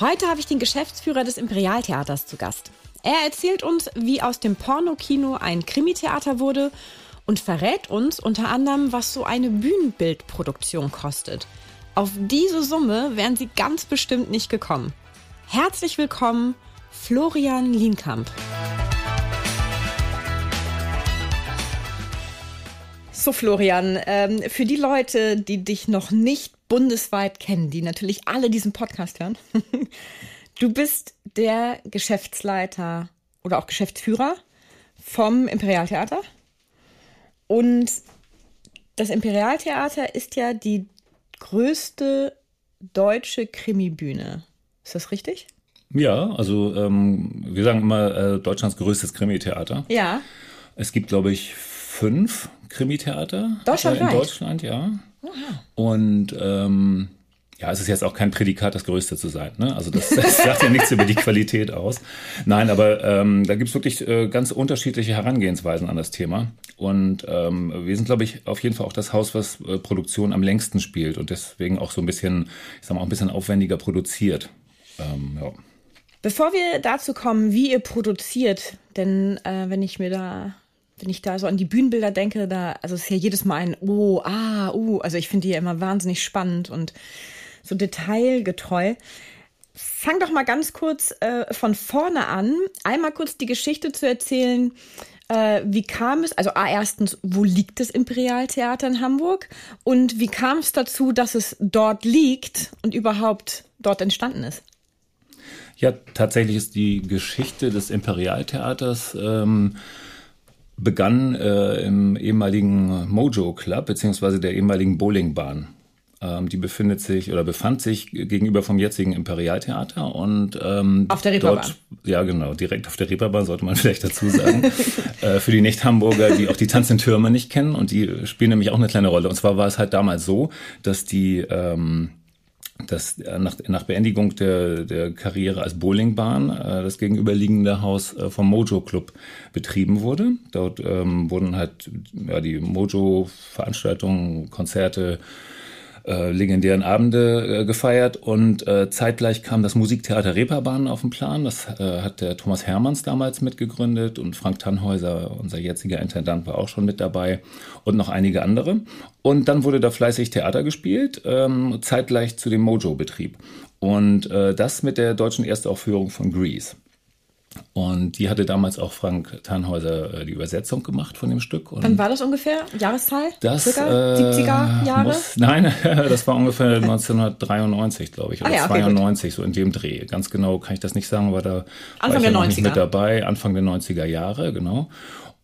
Heute habe ich den Geschäftsführer des Imperialtheaters zu Gast. Er erzählt uns, wie aus dem Pornokino ein Krimitheater wurde und verrät uns unter anderem, was so eine Bühnenbildproduktion kostet. Auf diese Summe wären Sie ganz bestimmt nicht gekommen. Herzlich willkommen, Florian Lienkamp. So, Florian, ähm, für die Leute, die dich noch nicht bundesweit kennen, die natürlich alle diesen Podcast hören, du bist der Geschäftsleiter oder auch Geschäftsführer vom Imperialtheater. Und das Imperialtheater ist ja die größte deutsche Krimibühne. Ist das richtig? Ja, also ähm, wir sagen immer äh, Deutschlands größtes Krimitheater. Ja. Es gibt, glaube ich, fünf Krimitheater Deutschland äh, in Deutschland, ja. Und ähm, ja, es ist jetzt auch kein Prädikat, das Größte zu sein. Ne? Also das, das sagt ja nichts über die Qualität aus. Nein, aber ähm, da gibt's wirklich äh, ganz unterschiedliche Herangehensweisen an das Thema. Und ähm, wir sind, glaube ich, auf jeden Fall auch das Haus, was äh, Produktion am längsten spielt und deswegen auch so ein bisschen, ich sag mal, auch ein bisschen aufwendiger produziert. Ähm, ja. Bevor wir dazu kommen, wie ihr produziert, denn äh, wenn ich mir da wenn ich da so an die Bühnenbilder denke, da, also es ist ja jedes Mal ein Oh, ah, uh, also ich finde die ja immer wahnsinnig spannend und so detailgetreu. Fang doch mal ganz kurz äh, von vorne an, einmal kurz die Geschichte zu erzählen. Äh, wie kam es, also A, erstens, wo liegt das Imperialtheater in Hamburg? Und wie kam es dazu, dass es dort liegt und überhaupt dort entstanden ist? Ja, tatsächlich ist die Geschichte des Imperialtheaters ähm, begann äh, im ehemaligen Mojo Club beziehungsweise der ehemaligen Bowlingbahn. Ähm, die befindet sich oder befand sich gegenüber vom jetzigen Imperialtheater und ähm, auf der Reeperbahn. Dort, ja, genau, direkt auf der Reeperbahn sollte man vielleicht dazu sagen. äh, für die Nicht-Hamburger, die auch die Tanz in Türme nicht kennen und die spielen nämlich auch eine kleine Rolle. Und zwar war es halt damals so, dass die ähm, dass äh, nach, nach Beendigung der, der Karriere als Bowlingbahn äh, das gegenüberliegende Haus äh, vom Mojo Club betrieben wurde. Dort ähm, wurden halt ja, die Mojo-Veranstaltungen, Konzerte, äh, legendären Abende äh, gefeiert und äh, zeitgleich kam das Musiktheater Reeperbahn auf den Plan. Das äh, hat der Thomas Hermanns damals mitgegründet und Frank Tannhäuser, unser jetziger Intendant, war auch schon mit dabei und noch einige andere. Und dann wurde da fleißig Theater gespielt, ähm, zeitgleich zu dem Mojo-Betrieb. Und äh, das mit der deutschen Erstaufführung von Grease. Und die hatte damals auch Frank Tannhäuser äh, die Übersetzung gemacht von dem Stück. Und Wann war das ungefähr? Jahreszahl? Das, Circa? Äh, 70er Jahre? Muss, nein, das war ungefähr 1993, glaube ich, oder ah, ja, okay, 92, gut. so in dem Dreh. Ganz genau kann ich das nicht sagen, aber da Anfang war ich der ja 90er. nicht mit dabei. Anfang der 90er Jahre, genau.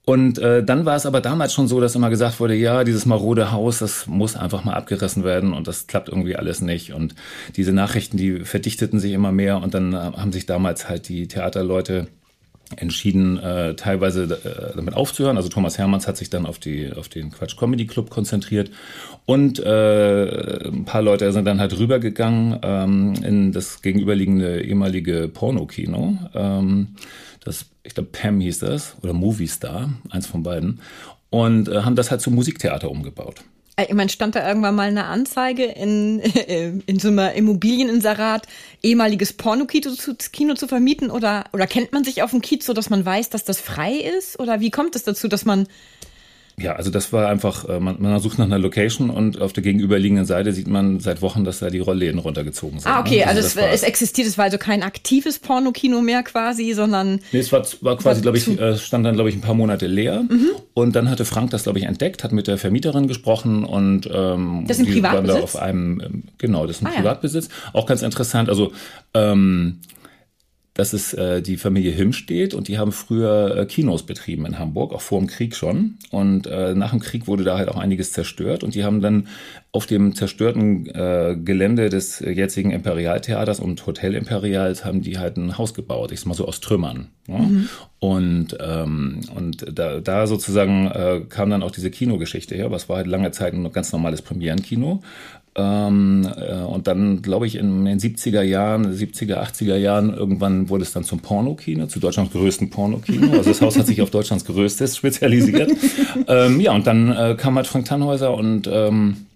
Und äh, dann war es aber damals schon so, dass immer gesagt wurde, ja, dieses marode Haus, das muss einfach mal abgerissen werden und das klappt irgendwie alles nicht. Und diese Nachrichten, die verdichteten sich immer mehr und dann äh, haben sich damals halt die Theaterleute entschieden, äh, teilweise äh, damit aufzuhören. Also Thomas Hermanns hat sich dann auf, die, auf den Quatsch Comedy Club konzentriert und äh, ein paar Leute sind dann halt rübergegangen ähm, in das gegenüberliegende ehemalige Pornokino. Ähm, das, ich glaube, Pam hieß das oder Movie Star, eins von beiden, und äh, haben das halt zum Musiktheater umgebaut. Äh, ich meine, stand da irgendwann mal eine Anzeige in, in so einem Immobilieninserat, ehemaliges Pornokino zu, Kino zu vermieten? Oder, oder kennt man sich auf dem Kiez so, dass man weiß, dass das frei ist? Oder wie kommt es dazu, dass man ja, also das war einfach, äh, man, man sucht nach einer Location und auf der gegenüberliegenden Seite sieht man seit Wochen, dass da die Rollläden runtergezogen sind. Ah, okay, ne? also, also es, es, existiert, es war also kein aktives Pornokino mehr quasi, sondern. Nee, es war, war quasi, glaube ich, äh, stand dann, glaube ich, ein paar Monate leer. Mhm. Und dann hatte Frank das, glaube ich, entdeckt, hat mit der Vermieterin gesprochen und ähm, das ist ein Privatbesitz? auf einem, ähm, genau, das ist ein ah, Privatbesitz. Ja. Auch ganz interessant, also ähm, dass es äh, die Familie Himm steht und die haben früher äh, Kinos betrieben in Hamburg, auch vor dem Krieg schon. Und äh, nach dem Krieg wurde da halt auch einiges zerstört und die haben dann auf dem zerstörten äh, Gelände des jetzigen Imperialtheaters und Hotel Imperials haben die halt ein Haus gebaut, ich sag mal so aus Trümmern. Ja? Mhm. Und, ähm, und da, da sozusagen äh, kam dann auch diese Kinogeschichte her, was war halt lange Zeit ein ganz normales Premierenkino. Ähm, äh, und dann, glaube ich, in den 70er Jahren, 70er, 80er Jahren, irgendwann wurde es dann zum Pornokino, zu Deutschlands größten Pornokino. Also das Haus hat sich auf Deutschlands größtes spezialisiert. ähm, ja, und dann äh, kam halt Frank Tannhäuser und ähm,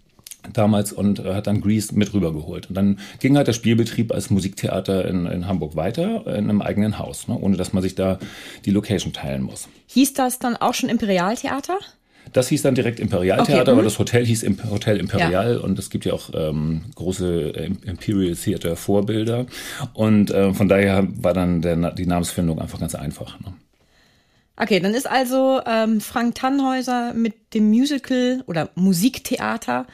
damals und äh, hat dann Grease mit rübergeholt. Und dann ging halt der Spielbetrieb als Musiktheater in, in Hamburg weiter, in einem eigenen Haus, ne, ohne dass man sich da die Location teilen muss. Hieß das dann auch schon Imperialtheater? Das hieß dann direkt Imperialtheater, okay, aber mhm. das Hotel hieß Hotel Imperial ja. und es gibt ja auch ähm, große äh, Imperial Theater Vorbilder und äh, von daher war dann der, die Namensfindung einfach ganz einfach. Ne? Okay, dann ist also ähm, Frank Tannhäuser mit dem Musical oder Musiktheater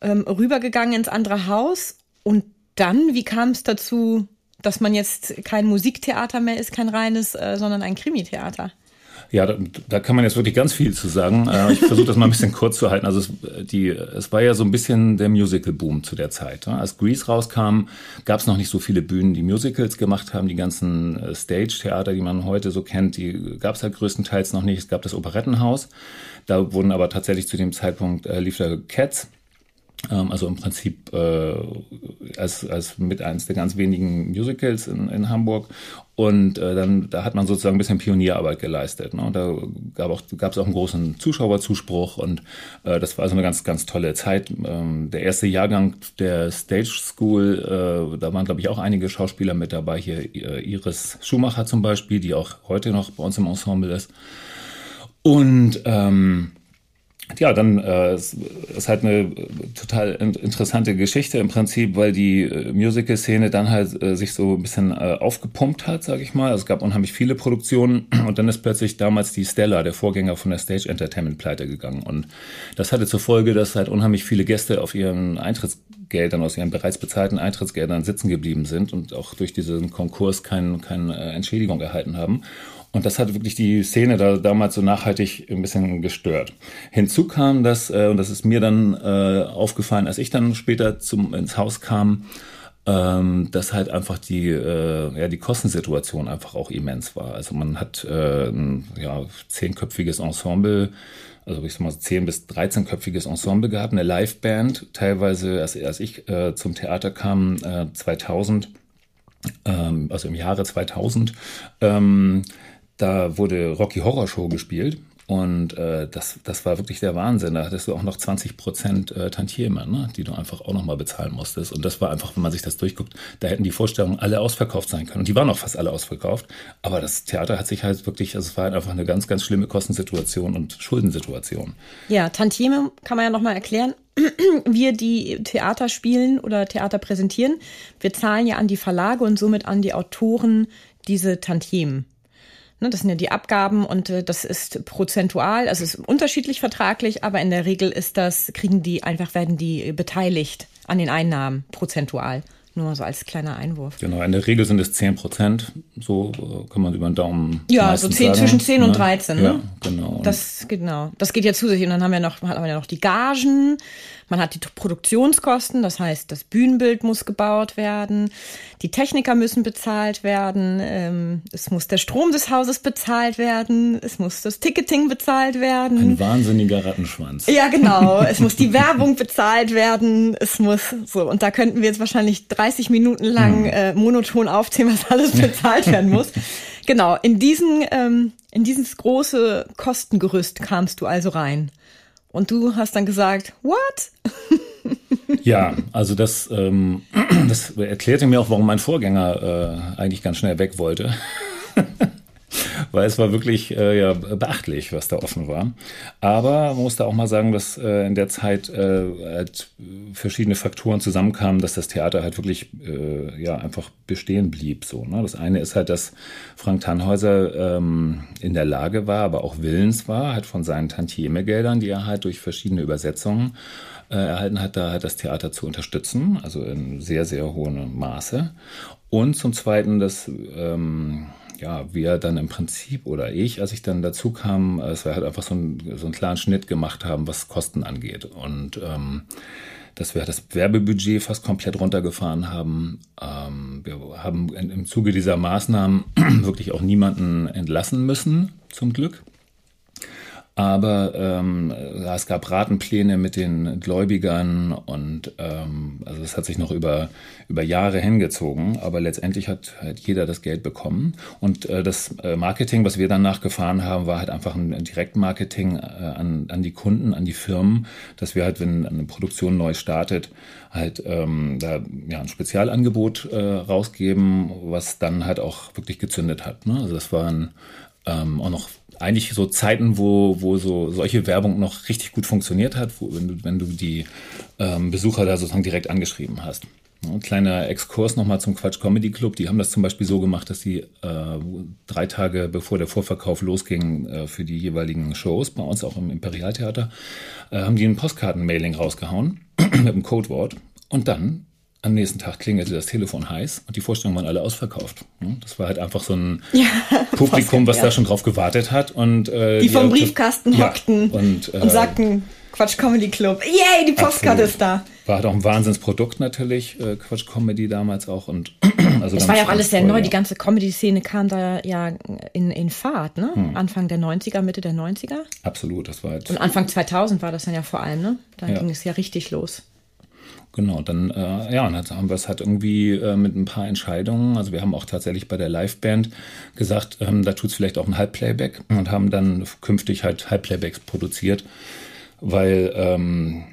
ähm, rübergegangen ins andere Haus und dann, wie kam es dazu, dass man jetzt kein Musiktheater mehr ist, kein reines, äh, sondern ein Krimitheater? Ja, da, da kann man jetzt wirklich ganz viel zu sagen. Äh, ich versuche das mal ein bisschen kurz zu halten. Also es, die, es war ja so ein bisschen der Musical-Boom zu der Zeit. Ne? Als Grease rauskam, gab es noch nicht so viele Bühnen, die Musicals gemacht haben. Die ganzen äh, Stage-Theater, die man heute so kennt, die gab es halt größtenteils noch nicht. Es gab das Operettenhaus. Da wurden aber tatsächlich zu dem Zeitpunkt äh, lief da Cats also im Prinzip äh, als, als mit eins der ganz wenigen Musicals in, in Hamburg. Und äh, dann, da hat man sozusagen ein bisschen Pionierarbeit geleistet. Ne? Da gab auch, gab es auch einen großen Zuschauerzuspruch und äh, das war also eine ganz, ganz tolle Zeit. Ähm, der erste Jahrgang der Stage School, äh, da waren, glaube ich, auch einige Schauspieler mit dabei. Hier äh, Iris Schumacher zum Beispiel, die auch heute noch bei uns im Ensemble ist. Und ähm, ja, dann äh, es ist halt eine total interessante Geschichte im Prinzip, weil die äh, Musical-Szene dann halt äh, sich so ein bisschen äh, aufgepumpt hat, sage ich mal. Es gab unheimlich viele Produktionen und dann ist plötzlich damals die Stella, der Vorgänger von der Stage Entertainment, pleite gegangen. Und das hatte zur Folge, dass halt unheimlich viele Gäste auf ihren Eintrittsgeldern, aus ihren bereits bezahlten Eintrittsgeldern sitzen geblieben sind und auch durch diesen Konkurs keine kein, äh, Entschädigung erhalten haben. Und das hat wirklich die Szene da damals so nachhaltig ein bisschen gestört. Hinzu kam das, äh, und das ist mir dann äh, aufgefallen, als ich dann später zum, ins Haus kam, ähm, dass halt einfach die, äh, ja, die Kostensituation einfach auch immens war. Also man hat äh, ein ja, zehnköpfiges Ensemble, also ich sag mal zehn bis dreizehnköpfiges Ensemble gehabt, eine Liveband, teilweise, als, als ich äh, zum Theater kam, äh, 2000, ähm, also im Jahre 2000, ähm, da wurde Rocky Horror Show gespielt und äh, das, das war wirklich der Wahnsinn. Da hattest du auch noch 20 Prozent äh, Tantieme, ne, die du einfach auch nochmal bezahlen musstest. Und das war einfach, wenn man sich das durchguckt, da hätten die Vorstellungen alle ausverkauft sein können. Und die waren auch fast alle ausverkauft. Aber das Theater hat sich halt wirklich, also es war halt einfach eine ganz, ganz schlimme Kostensituation und Schuldensituation. Ja, Tantieme kann man ja nochmal erklären. Wir, die Theater spielen oder Theater präsentieren, wir zahlen ja an die Verlage und somit an die Autoren diese Tantiemen. Ne, das sind ja die Abgaben und äh, das ist prozentual, also es ist unterschiedlich vertraglich, aber in der Regel ist das, kriegen die einfach, werden die beteiligt an den Einnahmen prozentual. Nur so als kleiner Einwurf. Genau, in der Regel sind es 10 Prozent. So äh, kann man über den Daumen. Ja, so 10, sagen. zwischen 10 und 13. Ne? Ja, genau. Das, genau. Das geht ja zusätzlich. Und dann haben wir noch, haben wir ja noch die Gagen. Man hat die Produktionskosten, das heißt, das Bühnenbild muss gebaut werden, die Techniker müssen bezahlt werden, ähm, es muss der Strom des Hauses bezahlt werden, es muss das Ticketing bezahlt werden. Ein wahnsinniger Rattenschwanz. Ja, genau. es muss die Werbung bezahlt werden, es muss so. Und da könnten wir jetzt wahrscheinlich 30 Minuten lang hm. äh, monoton aufzählen, was alles bezahlt werden muss. Genau, in diesen, ähm, in dieses große Kostengerüst kamst du also rein. Und du hast dann gesagt, what? ja, also das, ähm, das erklärte mir auch, warum mein Vorgänger äh, eigentlich ganz schnell weg wollte. weil es war wirklich äh, ja, beachtlich, was da offen war. Aber man musste auch mal sagen, dass äh, in der Zeit äh, halt verschiedene Faktoren zusammenkamen, dass das Theater halt wirklich äh, ja einfach bestehen blieb. So, ne? Das eine ist halt, dass Frank Tannhäuser ähm, in der Lage war, aber auch willens war, halt von seinen Tantieme-Geldern, die er halt durch verschiedene Übersetzungen äh, erhalten hat, da halt das Theater zu unterstützen, also in sehr, sehr hohem Maße. Und zum Zweiten, dass ähm, ja, wir dann im Prinzip oder ich, als ich dann dazu kam, dass wir halt einfach so, ein, so einen klaren Schnitt gemacht haben, was Kosten angeht. Und ähm, dass wir das Werbebudget fast komplett runtergefahren haben. Ähm, wir haben im Zuge dieser Maßnahmen wirklich auch niemanden entlassen müssen, zum Glück. Aber ähm, es gab Ratenpläne mit den Gläubigern und ähm, also es hat sich noch über, über Jahre hingezogen, aber letztendlich hat halt jeder das Geld bekommen. Und äh, das äh, Marketing, was wir danach gefahren haben, war halt einfach ein, ein Direktmarketing äh, an, an die Kunden, an die Firmen, dass wir halt, wenn eine Produktion neu startet, halt ähm, da ja, ein Spezialangebot äh, rausgeben, was dann halt auch wirklich gezündet hat. Ne? Also das waren ähm, auch noch eigentlich so Zeiten, wo, wo so solche Werbung noch richtig gut funktioniert hat, wo, wenn, du, wenn du die ähm, Besucher da sozusagen direkt angeschrieben hast. Ein kleiner Exkurs nochmal zum Quatsch Comedy Club. Die haben das zum Beispiel so gemacht, dass sie äh, drei Tage bevor der Vorverkauf losging äh, für die jeweiligen Shows, bei uns auch im Imperialtheater, äh, haben die ein Postkarten-Mailing rausgehauen mit einem Codewort. Und dann am nächsten Tag klingelte das Telefon heiß und die Vorstellungen waren alle ausverkauft. Das war halt einfach so ein ja, Publikum, was ja. da schon drauf gewartet hat. Und, äh, die, die vom Briefkasten ja, hockten und, äh, und sagten, Quatsch Comedy Club. Yay, die Postkarte ist da. War halt auch ein Wahnsinnsprodukt natürlich, äh, Quatsch Comedy damals auch. Und also es war ja auch alles sehr voll, neu. Die ganze Comedy-Szene kam da ja in, in Fahrt, ne? Hm. Anfang der 90er, Mitte der 90er. Absolut, das war halt. Und Anfang 2000 war das dann ja vor allem, ne? Da ging es ja richtig los. Genau, dann äh, ja, und dann haben wir es halt irgendwie äh, mit ein paar Entscheidungen. Also wir haben auch tatsächlich bei der Liveband gesagt, ähm, da tut's vielleicht auch ein Halbplayback und haben dann künftig halt Halbplaybacks produziert, weil ähm,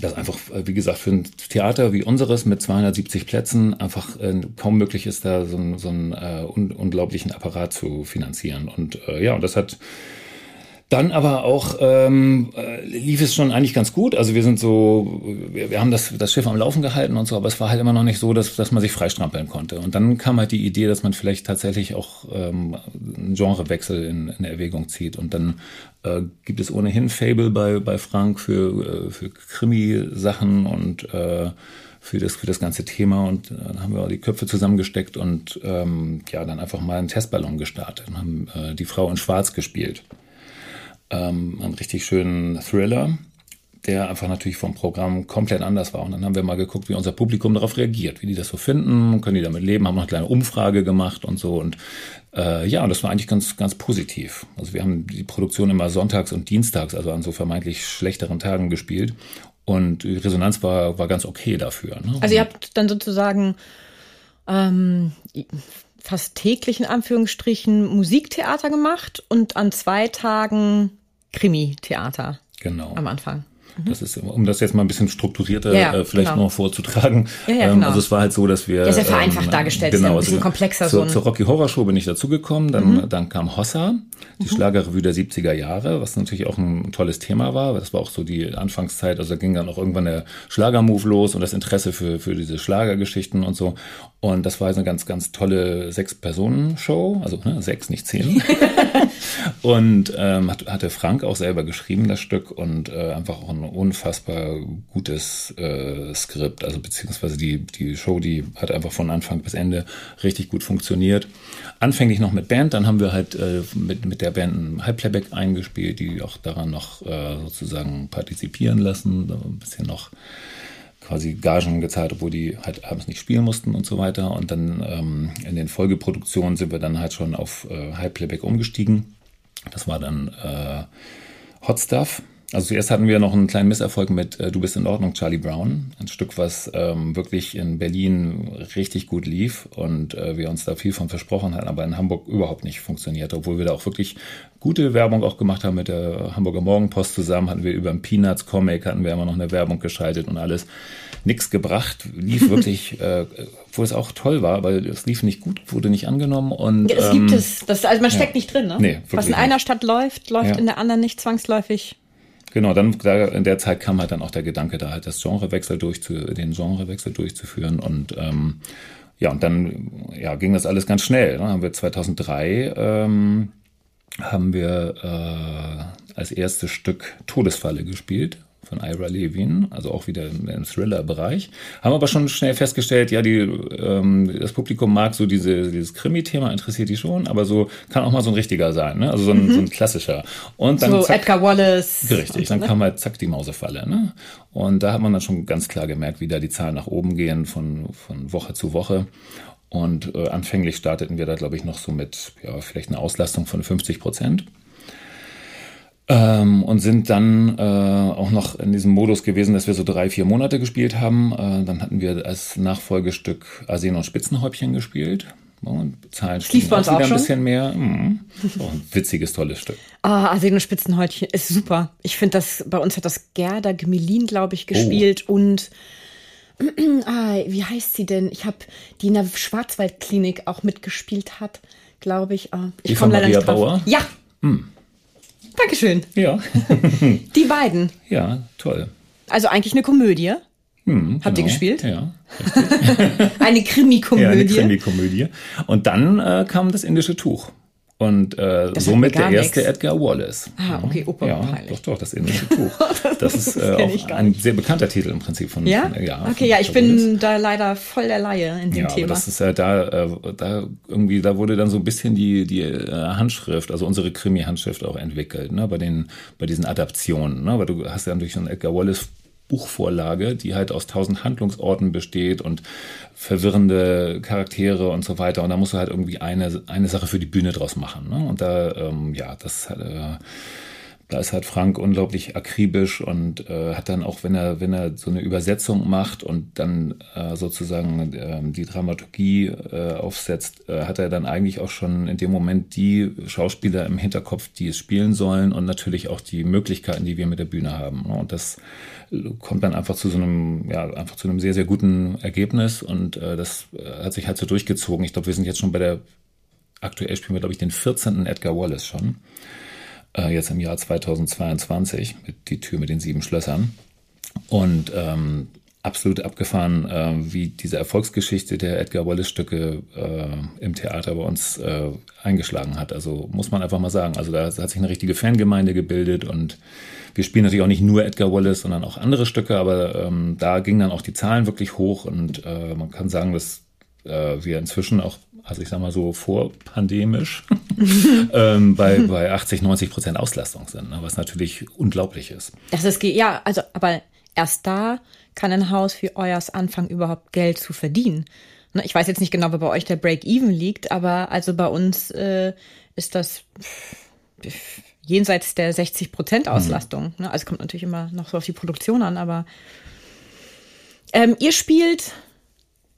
das einfach, äh, wie gesagt, für ein Theater wie unseres mit 270 Plätzen einfach äh, kaum möglich ist, da so, so einen äh, un unglaublichen Apparat zu finanzieren. Und äh, ja, und das hat dann aber auch ähm, äh, lief es schon eigentlich ganz gut. Also wir sind so, wir, wir haben das, das Schiff am Laufen gehalten und so, aber es war halt immer noch nicht so, dass, dass man sich freistrampeln konnte. Und dann kam halt die Idee, dass man vielleicht tatsächlich auch ähm, einen Genrewechsel in, in Erwägung zieht. Und dann äh, gibt es ohnehin Fable bei, bei Frank für, äh, für Krimi-Sachen und äh, für das, für das ganze Thema und dann haben wir auch die Köpfe zusammengesteckt und ähm, ja, dann einfach mal einen Testballon gestartet und haben äh, die Frau in Schwarz gespielt ähm, einen richtig schönen Thriller, der einfach natürlich vom Programm komplett anders war. Und dann haben wir mal geguckt, wie unser Publikum darauf reagiert, wie die das so finden, können die damit leben, haben noch eine kleine Umfrage gemacht und so. Und äh, ja, und das war eigentlich ganz, ganz positiv. Also wir haben die Produktion immer sonntags und dienstags, also an so vermeintlich schlechteren Tagen gespielt. Und die Resonanz war, war ganz okay dafür. Ne? Also ihr habt dann sozusagen ähm, fast täglich in Anführungsstrichen Musiktheater gemacht und an zwei Tagen Krimi-Theater. Genau. Am Anfang. Mhm. Das ist, um das jetzt mal ein bisschen strukturierter ja, äh, vielleicht genau. noch vorzutragen. Ja, ja, ähm, genau. Also es war halt so, dass wir. Ja, sehr vereinfacht ähm, dargestellt, genau, ist ein bisschen also komplexer. Zur, so zur Rocky Horror Show bin ich dazugekommen, dann, mhm. dann kam Hossa, die mhm. Schlagerrevue der 70er Jahre, was natürlich auch ein tolles Thema war. Das war auch so die Anfangszeit, also da ging dann auch irgendwann der Schlagermove los und das Interesse für, für diese Schlagergeschichten und so. Und das war eine ganz, ganz tolle Sechs-Personen-Show, also ne, sechs, nicht zehn. und ähm, hat, hatte Frank auch selber geschrieben, das Stück, und äh, einfach auch ein unfassbar gutes äh, Skript. Also beziehungsweise die, die Show, die hat einfach von Anfang bis Ende richtig gut funktioniert. Anfänglich noch mit Band, dann haben wir halt äh, mit, mit der Band ein Halbplayback eingespielt, die auch daran noch äh, sozusagen partizipieren lassen, ein bisschen noch quasi Gagen gezahlt, obwohl die halt abends nicht spielen mussten und so weiter. Und dann ähm, in den Folgeproduktionen sind wir dann halt schon auf äh, High Playback umgestiegen. Das war dann äh, Hot Stuff. Also zuerst hatten wir noch einen kleinen Misserfolg mit äh, Du bist in Ordnung, Charlie Brown. Ein Stück, was ähm, wirklich in Berlin richtig gut lief und äh, wir uns da viel von versprochen hatten, aber in Hamburg überhaupt nicht funktioniert, obwohl wir da auch wirklich gute Werbung auch gemacht haben mit der Hamburger Morgenpost zusammen, hatten wir über einen Peanuts Comic, hatten wir immer noch eine Werbung geschaltet und alles. Nix gebracht, lief wirklich, äh, wo es auch toll war, weil es lief nicht gut, wurde nicht angenommen und. Ja, es ähm, gibt es. Das, also man steckt ja. nicht drin, ne? Nee, Was in einer. Stadt läuft, läuft Ja. in der anderen nicht zwangsläufig. Genau, dann da, in der Zeit kam halt dann auch der Gedanke, da halt das Genrewechsel durchzu, den Genrewechsel durchzuführen und ähm, ja, und dann ja, ging das alles ganz schnell. Dann haben wir 2003 ähm, haben wir äh, als erstes Stück Todesfalle gespielt von Ira Levin, also auch wieder im, Thriller-Bereich. Haben aber schon schnell festgestellt, ja, die, ähm, das Publikum mag so diese, dieses Krimi-Thema, interessiert die schon, aber so kann auch mal so ein richtiger sein, ne? also so ein, so ein klassischer. Und dann So zack, Edgar Wallace. Richtig, dann kam halt zack die Mausefalle. Ne? Und da hat man dann schon ganz klar gemerkt, wie da die Zahlen nach oben gehen von, von Woche zu Woche. Und äh, anfänglich starteten wir da, glaube ich, noch so mit ja, vielleicht einer Auslastung von 50 Prozent. Ähm, und sind dann äh, auch noch in diesem Modus gewesen, dass wir so drei, vier Monate gespielt haben. Äh, dann hatten wir als Nachfolgestück Arsen und Spitzenhäubchen gespielt. Und Zahlen uns auch wieder ein schon. bisschen mehr. Mhm. Auch ein witziges, tolles Stück. Ah, Arsen und Spitzenhäutchen ist super. Ich finde das, bei uns hat das Gerda Gemelin, glaube ich, gespielt Oh. und ah, wie heißt sie denn? Ich habe die in der Schwarzwaldklinik auch mitgespielt hat, glaube ich. Ah, ich komme leider Maria nicht drauf. Bauer? Hm. Dankeschön. Ja, Die beiden. ja, toll. Also eigentlich eine Komödie. Hm, Habt ihr genau. gespielt? Ja. Eine Ja, eine Krimi-Komödie. Krimi-Komödie. Und dann äh, kam das indische Tuch. Und äh, somit der erste nix. Edgar Wallace. Ah, okay, Opa, ja, doch, doch, das indische Tuch. Das ist äh, auch ein sehr bekannter Titel im Prinzip von. ja? Von, ja okay, von ja, ich Wallace. bin da leider voll der Laie in dem Ja, aber Thema. das ist ja da, äh, da irgendwie, da wurde dann so ein bisschen die, die äh, Handschrift, also unsere Krimi-Handschrift auch entwickelt, ne, bei den, bei diesen Adaptionen, ne, weil du hast ja natürlich so ein Edgar Wallace Buchvorlage, die halt aus tausend Handlungsorten besteht und verwirrende Charaktere und so weiter. Und da musst du halt irgendwie eine, eine Sache für die Bühne draus machen. Ne? Und da, ähm, ja, das äh, da ist halt Frank unglaublich akribisch und äh, hat dann auch, wenn er, wenn er so eine Übersetzung macht und dann äh, sozusagen ähm, die Dramaturgie äh, aufsetzt, äh, hat er dann eigentlich auch schon in dem Moment die Schauspieler im Hinterkopf, die es spielen sollen und natürlich auch die Möglichkeiten, die wir mit der Bühne haben. ne? Und das kommt dann einfach zu so einem, ja, einfach zu einem sehr, sehr guten Ergebnis und äh, das äh, hat sich halt so durchgezogen. Ich glaube, wir sind jetzt schon bei der, aktuell spielen wir, glaube ich, den 14. Edgar Wallace schon äh, jetzt im Jahr 2022 mit die Tür mit den sieben Schlössern. Und ähm, absolut abgefahren, äh, wie diese Erfolgsgeschichte der Edgar Wallace-Stücke äh, im Theater bei uns äh, eingeschlagen hat. Also muss man einfach mal sagen. Also da hat sich eine richtige Fangemeinde gebildet und wir spielen natürlich auch nicht nur Edgar Wallace, sondern auch andere Stücke, aber ähm, da gingen dann auch die Zahlen wirklich hoch und äh, man kann sagen, dass äh, wir inzwischen auch, also ich sag mal so vorpandemisch, ähm, bei, bei 80, 90 Prozent Auslastung sind, ne, was natürlich unglaublich ist. Das ist, ja, also, aber erst da kann ein Haus wie euers anfangen, überhaupt Geld zu verdienen. Ne, Ich weiß jetzt nicht genau, wo bei euch der Break-Even liegt, aber also bei uns äh, ist das jenseits der 60 Prozent Auslastung. Ne? Also kommt natürlich immer noch so auf die Produktion an, aber ähm, ihr spielt,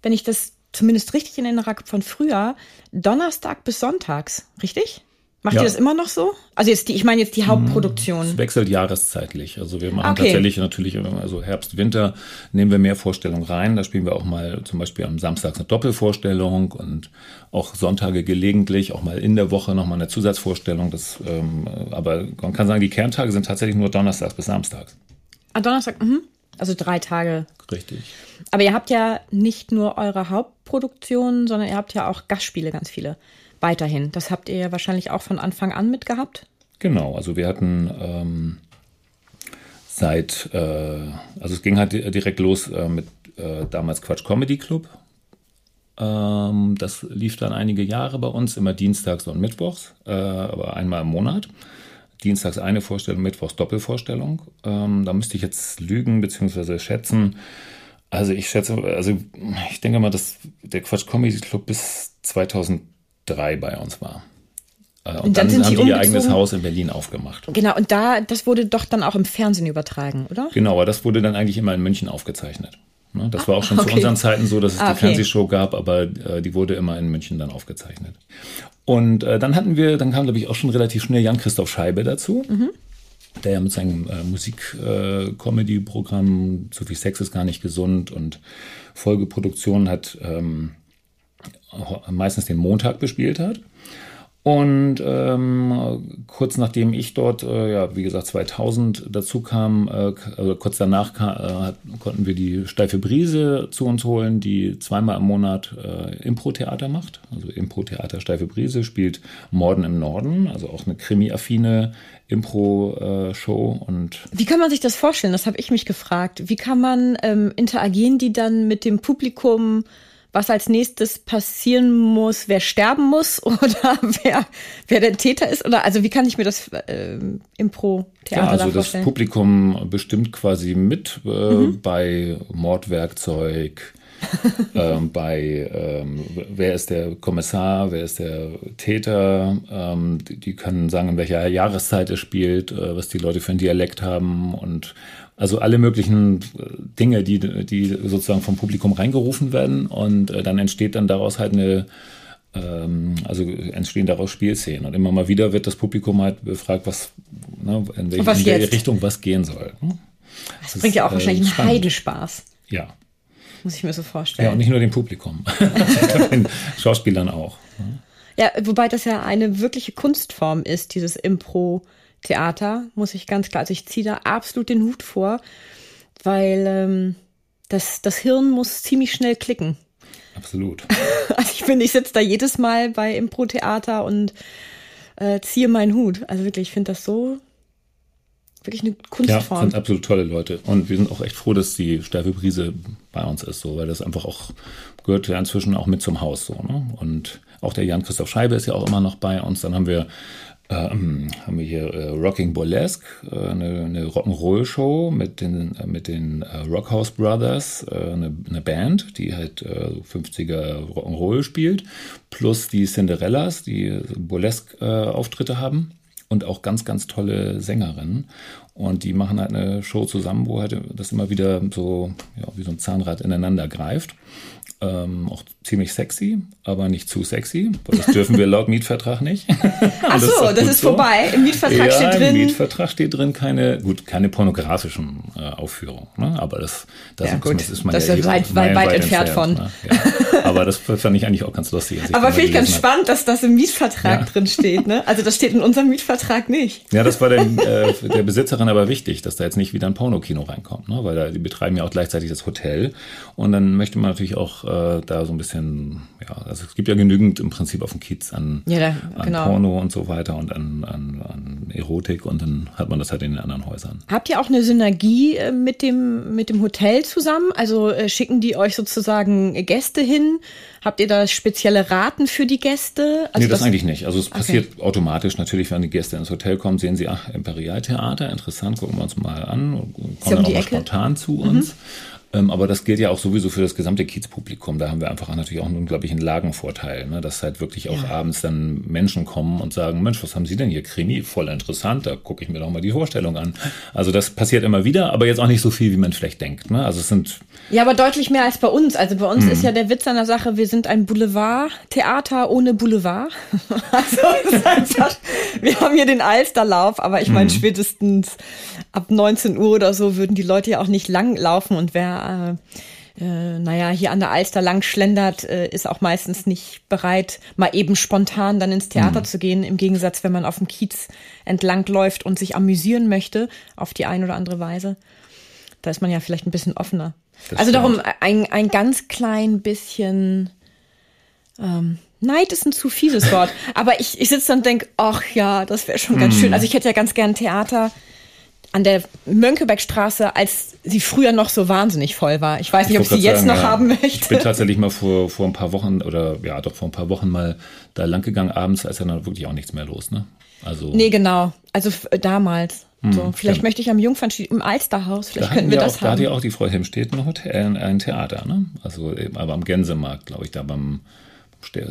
wenn ich das zumindest richtig in Erinnerung von früher, Donnerstag bis Sonntags, richtig? Macht Ja. ihr das immer noch so? Also jetzt die, ich meine jetzt die Hauptproduktion. Es wechselt jahreszeitlich. Also wir machen Okay. tatsächlich natürlich, also Herbst, Winter nehmen wir mehr Vorstellungen rein. Da spielen wir auch mal zum Beispiel am Samstag eine Doppelvorstellung und auch Sonntage gelegentlich, auch mal in der Woche nochmal eine Zusatzvorstellung. Das, ähm, aber man kann sagen, die Kerntage sind tatsächlich nur Donnerstags bis Samstags. Ah, Donnerstag, mhm. Also drei Tage. Richtig. Aber ihr habt ja nicht nur eure Hauptproduktion, sondern ihr habt ja auch Gastspiele, ganz viele. Weiterhin. Das habt ihr ja wahrscheinlich auch von Anfang an mitgehabt. Genau, also wir hatten ähm, seit, äh, also es ging halt di- direkt los äh, mit äh, damals Quatsch Comedy Club. Ähm, das lief dann einige Jahre bei uns, immer dienstags und mittwochs, äh, aber einmal im Monat. Dienstags eine Vorstellung, mittwochs Doppelvorstellung. Ähm, da müsste ich jetzt lügen bzw. schätzen. Also ich schätze, also ich denke mal, dass der Quatsch Comedy Club bis 2003 bei uns war. Äh, und, und dann, dann haben die ihr eigenes Haus in Berlin aufgemacht. Genau, und da, das wurde doch dann auch im Fernsehen übertragen, oder? Genau, aber das wurde dann eigentlich immer in München aufgezeichnet. Ne, das war auch schon okay. zu unseren Zeiten so, dass es ah, die Fernsehshow gab, aber äh, die wurde immer in München dann aufgezeichnet. Und äh, dann hatten wir, dann kam, glaube ich, auch schon relativ schnell Jan-Christoph Scheibe dazu. Mhm. Der ja mit seinem äh, Musik-Comedy-Programm äh, Zu viel Sex ist gar nicht gesund und Folgeproduktionen hat ähm, meistens den Montag bespielt hat. Und ähm, kurz nachdem ich dort, äh, ja, wie gesagt, 2000 dazu kam, äh, also kurz danach kam, äh, konnten wir die Steife Brise zu uns holen, die zweimal im Monat äh, Impro-Theater macht. Also Impro-Theater Steife Brise spielt Morden im Norden, also auch eine krimi-affine Impro-Show. und Wie kann man sich das vorstellen? Das habe ich mich gefragt. Wie kann man ähm, interagieren die dann mit dem Publikum? Was als nächstes passieren muss, wer sterben muss oder wer, wer der Täter ist? Oder also wie kann ich mir das äh, Impro-Theater ja, also das Publikum bestimmt quasi mit äh, mhm. bei Mordwerkzeug, ähm, bei ähm, wer ist der Kommissar, wer ist der Täter, ähm, die, die, können sagen, in welcher Jahreszeit es spielt, äh, was die Leute für einen Dialekt haben und also alle möglichen äh, Dinge, die, die sozusagen vom Publikum reingerufen werden und äh, dann entsteht dann daraus halt eine, ähm, also entstehen daraus Spielszenen und immer mal wieder wird das Publikum halt befragt, was, ne, in, welche, was Richtung was gehen soll. Hm? Das, das bringt ja auch äh, wahrscheinlich einen Heidenspaß. Ja. Muss ich mir so vorstellen. Ja, und nicht nur dem Publikum, den Schauspielern auch. Ja, wobei das ja eine wirkliche Kunstform ist, dieses Impro. Theater, muss ich ganz klar. Also ich ziehe da absolut den Hut vor, weil ähm, das, das Hirn muss ziemlich schnell klicken. Absolut. Also ich finde, ich sitze da jedes Mal bei Impro-Theater und äh, ziehe meinen Hut. Also wirklich, ich finde das so wirklich eine Kunstform. Ja, sind absolut tolle Leute. Und wir sind auch echt froh, dass die Steife Brise bei uns ist, so, weil das einfach auch gehört ja inzwischen auch mit zum Haus, so, ne? Und auch der Jan Christoph Scheibe ist ja auch immer noch bei uns. Dann haben wir ähm, haben wir hier äh, Rocking Burlesque, äh, eine, eine Rock'n'Roll-Show mit den, äh, mit den äh, Rockhouse Brothers, äh, eine, eine, Band, die halt 50er Rock'n'Roll spielt, plus die Cinderellas, die Burlesque-Auftritte haben und auch ganz, ganz tolle Sängerinnen. Und die machen halt eine Show zusammen, wo halt das immer wieder so, ja, wie so ein Zahnrad ineinander greift. Ähm, auch ziemlich sexy, aber nicht zu sexy, weil das dürfen wir laut Mietvertrag nicht. Ach so, das ist, das ist so. vorbei. Im Mietvertrag ja, steht drin. Im Mietvertrag steht drin keine, gut, keine pornografischen äh, Aufführungen, ne? aber das, das, ja, gut. ist man das ja ist weit, weit, weit, entfernt, entfernt von. Ne? Ja. Aber das fand ich eigentlich auch ganz lustig. Aber finde ich ganz spannend, dass das im Mietvertrag ja. drin steht. Ne? Also das steht in unserem Mietvertrag nicht. Ja, das war den, äh, der Besitzerin aber wichtig, dass da jetzt nicht wieder ein Pornokino reinkommt, ne? weil da, die betreiben ja auch gleichzeitig das Hotel und dann möchte man natürlich auch äh, da so ein bisschen, ja, also es gibt ja genügend im Prinzip auf dem Kiez an, ja, da, an genau. Porno und so weiter und an, an, an Erotik und dann hat man das halt in den anderen Häusern. Habt ihr auch eine Synergie äh, mit dem, mit dem Hotel zusammen? Also äh, schicken die euch sozusagen Gäste hin? Habt ihr da spezielle Raten für die Gäste? Also nee, das, das eigentlich nicht. Also es okay. passiert automatisch natürlich, wenn die Gäste ins Hotel kommen, sehen sie, ach, Imperialtheater, interessant, gucken wir uns mal an und kommen dann auch mal spontan zu uns. Mhm. Ähm, aber das gilt ja auch sowieso für das gesamte Kiezpublikum. Da haben wir einfach natürlich auch einen unglaublichen Lagenvorteil, ne? dass halt wirklich auch ja. abends dann Menschen kommen und sagen, Mensch, was haben Sie denn hier? Krimi, voll interessant, da gucke ich mir doch mal die Vorstellung an. Also das passiert immer wieder, aber jetzt auch nicht so viel, wie man vielleicht denkt. Ne? Also es sind ja, aber deutlich mehr als bei uns. Also bei uns mhm. ist ja der Witz an der Sache, wir sind ein Boulevard-Theater ohne Boulevard. also einfach, wir haben hier den Alsterlauf, aber ich meine, mhm. spätestens ab 19 Uhr oder so würden die Leute ja auch nicht lang laufen und wer äh, äh, naja, hier an der Alster lang schlendert, äh, ist auch meistens nicht bereit, mal eben spontan dann ins Theater mhm. zu gehen. Im Gegensatz, wenn man auf dem Kiez entlang läuft und sich amüsieren möchte, auf die eine oder andere Weise. Da ist man ja vielleicht ein bisschen offener. Das also stimmt. darum ein, ein ganz klein bisschen ähm, Neid ist ein zu fieses Wort. Aber ich, ich sitze und denke, ach ja, das wäre schon ganz mm. schön. Also ich hätte ja ganz gern Theater an der Mönckebergstraße, als sie früher noch so wahnsinnig voll war. Ich weiß nicht, ob ich sie jetzt sagen, noch ja, haben möchte. Ich bin tatsächlich mal vor, vor ein paar Wochen oder ja, doch vor ein paar Wochen mal da lang gegangen abends, als ja dann wirklich auch nichts mehr los, ne? Also. Nee, genau. Also damals. Hm, so, vielleicht ja. möchte ich am Jungfernstieg im Alsterhaus, vielleicht da könnten wir, das auch, haben. Da hat ja auch die Frau Hemstedt ein Hotel, ein Theater, ne? Also aber am Gänsemarkt, glaube ich, da beim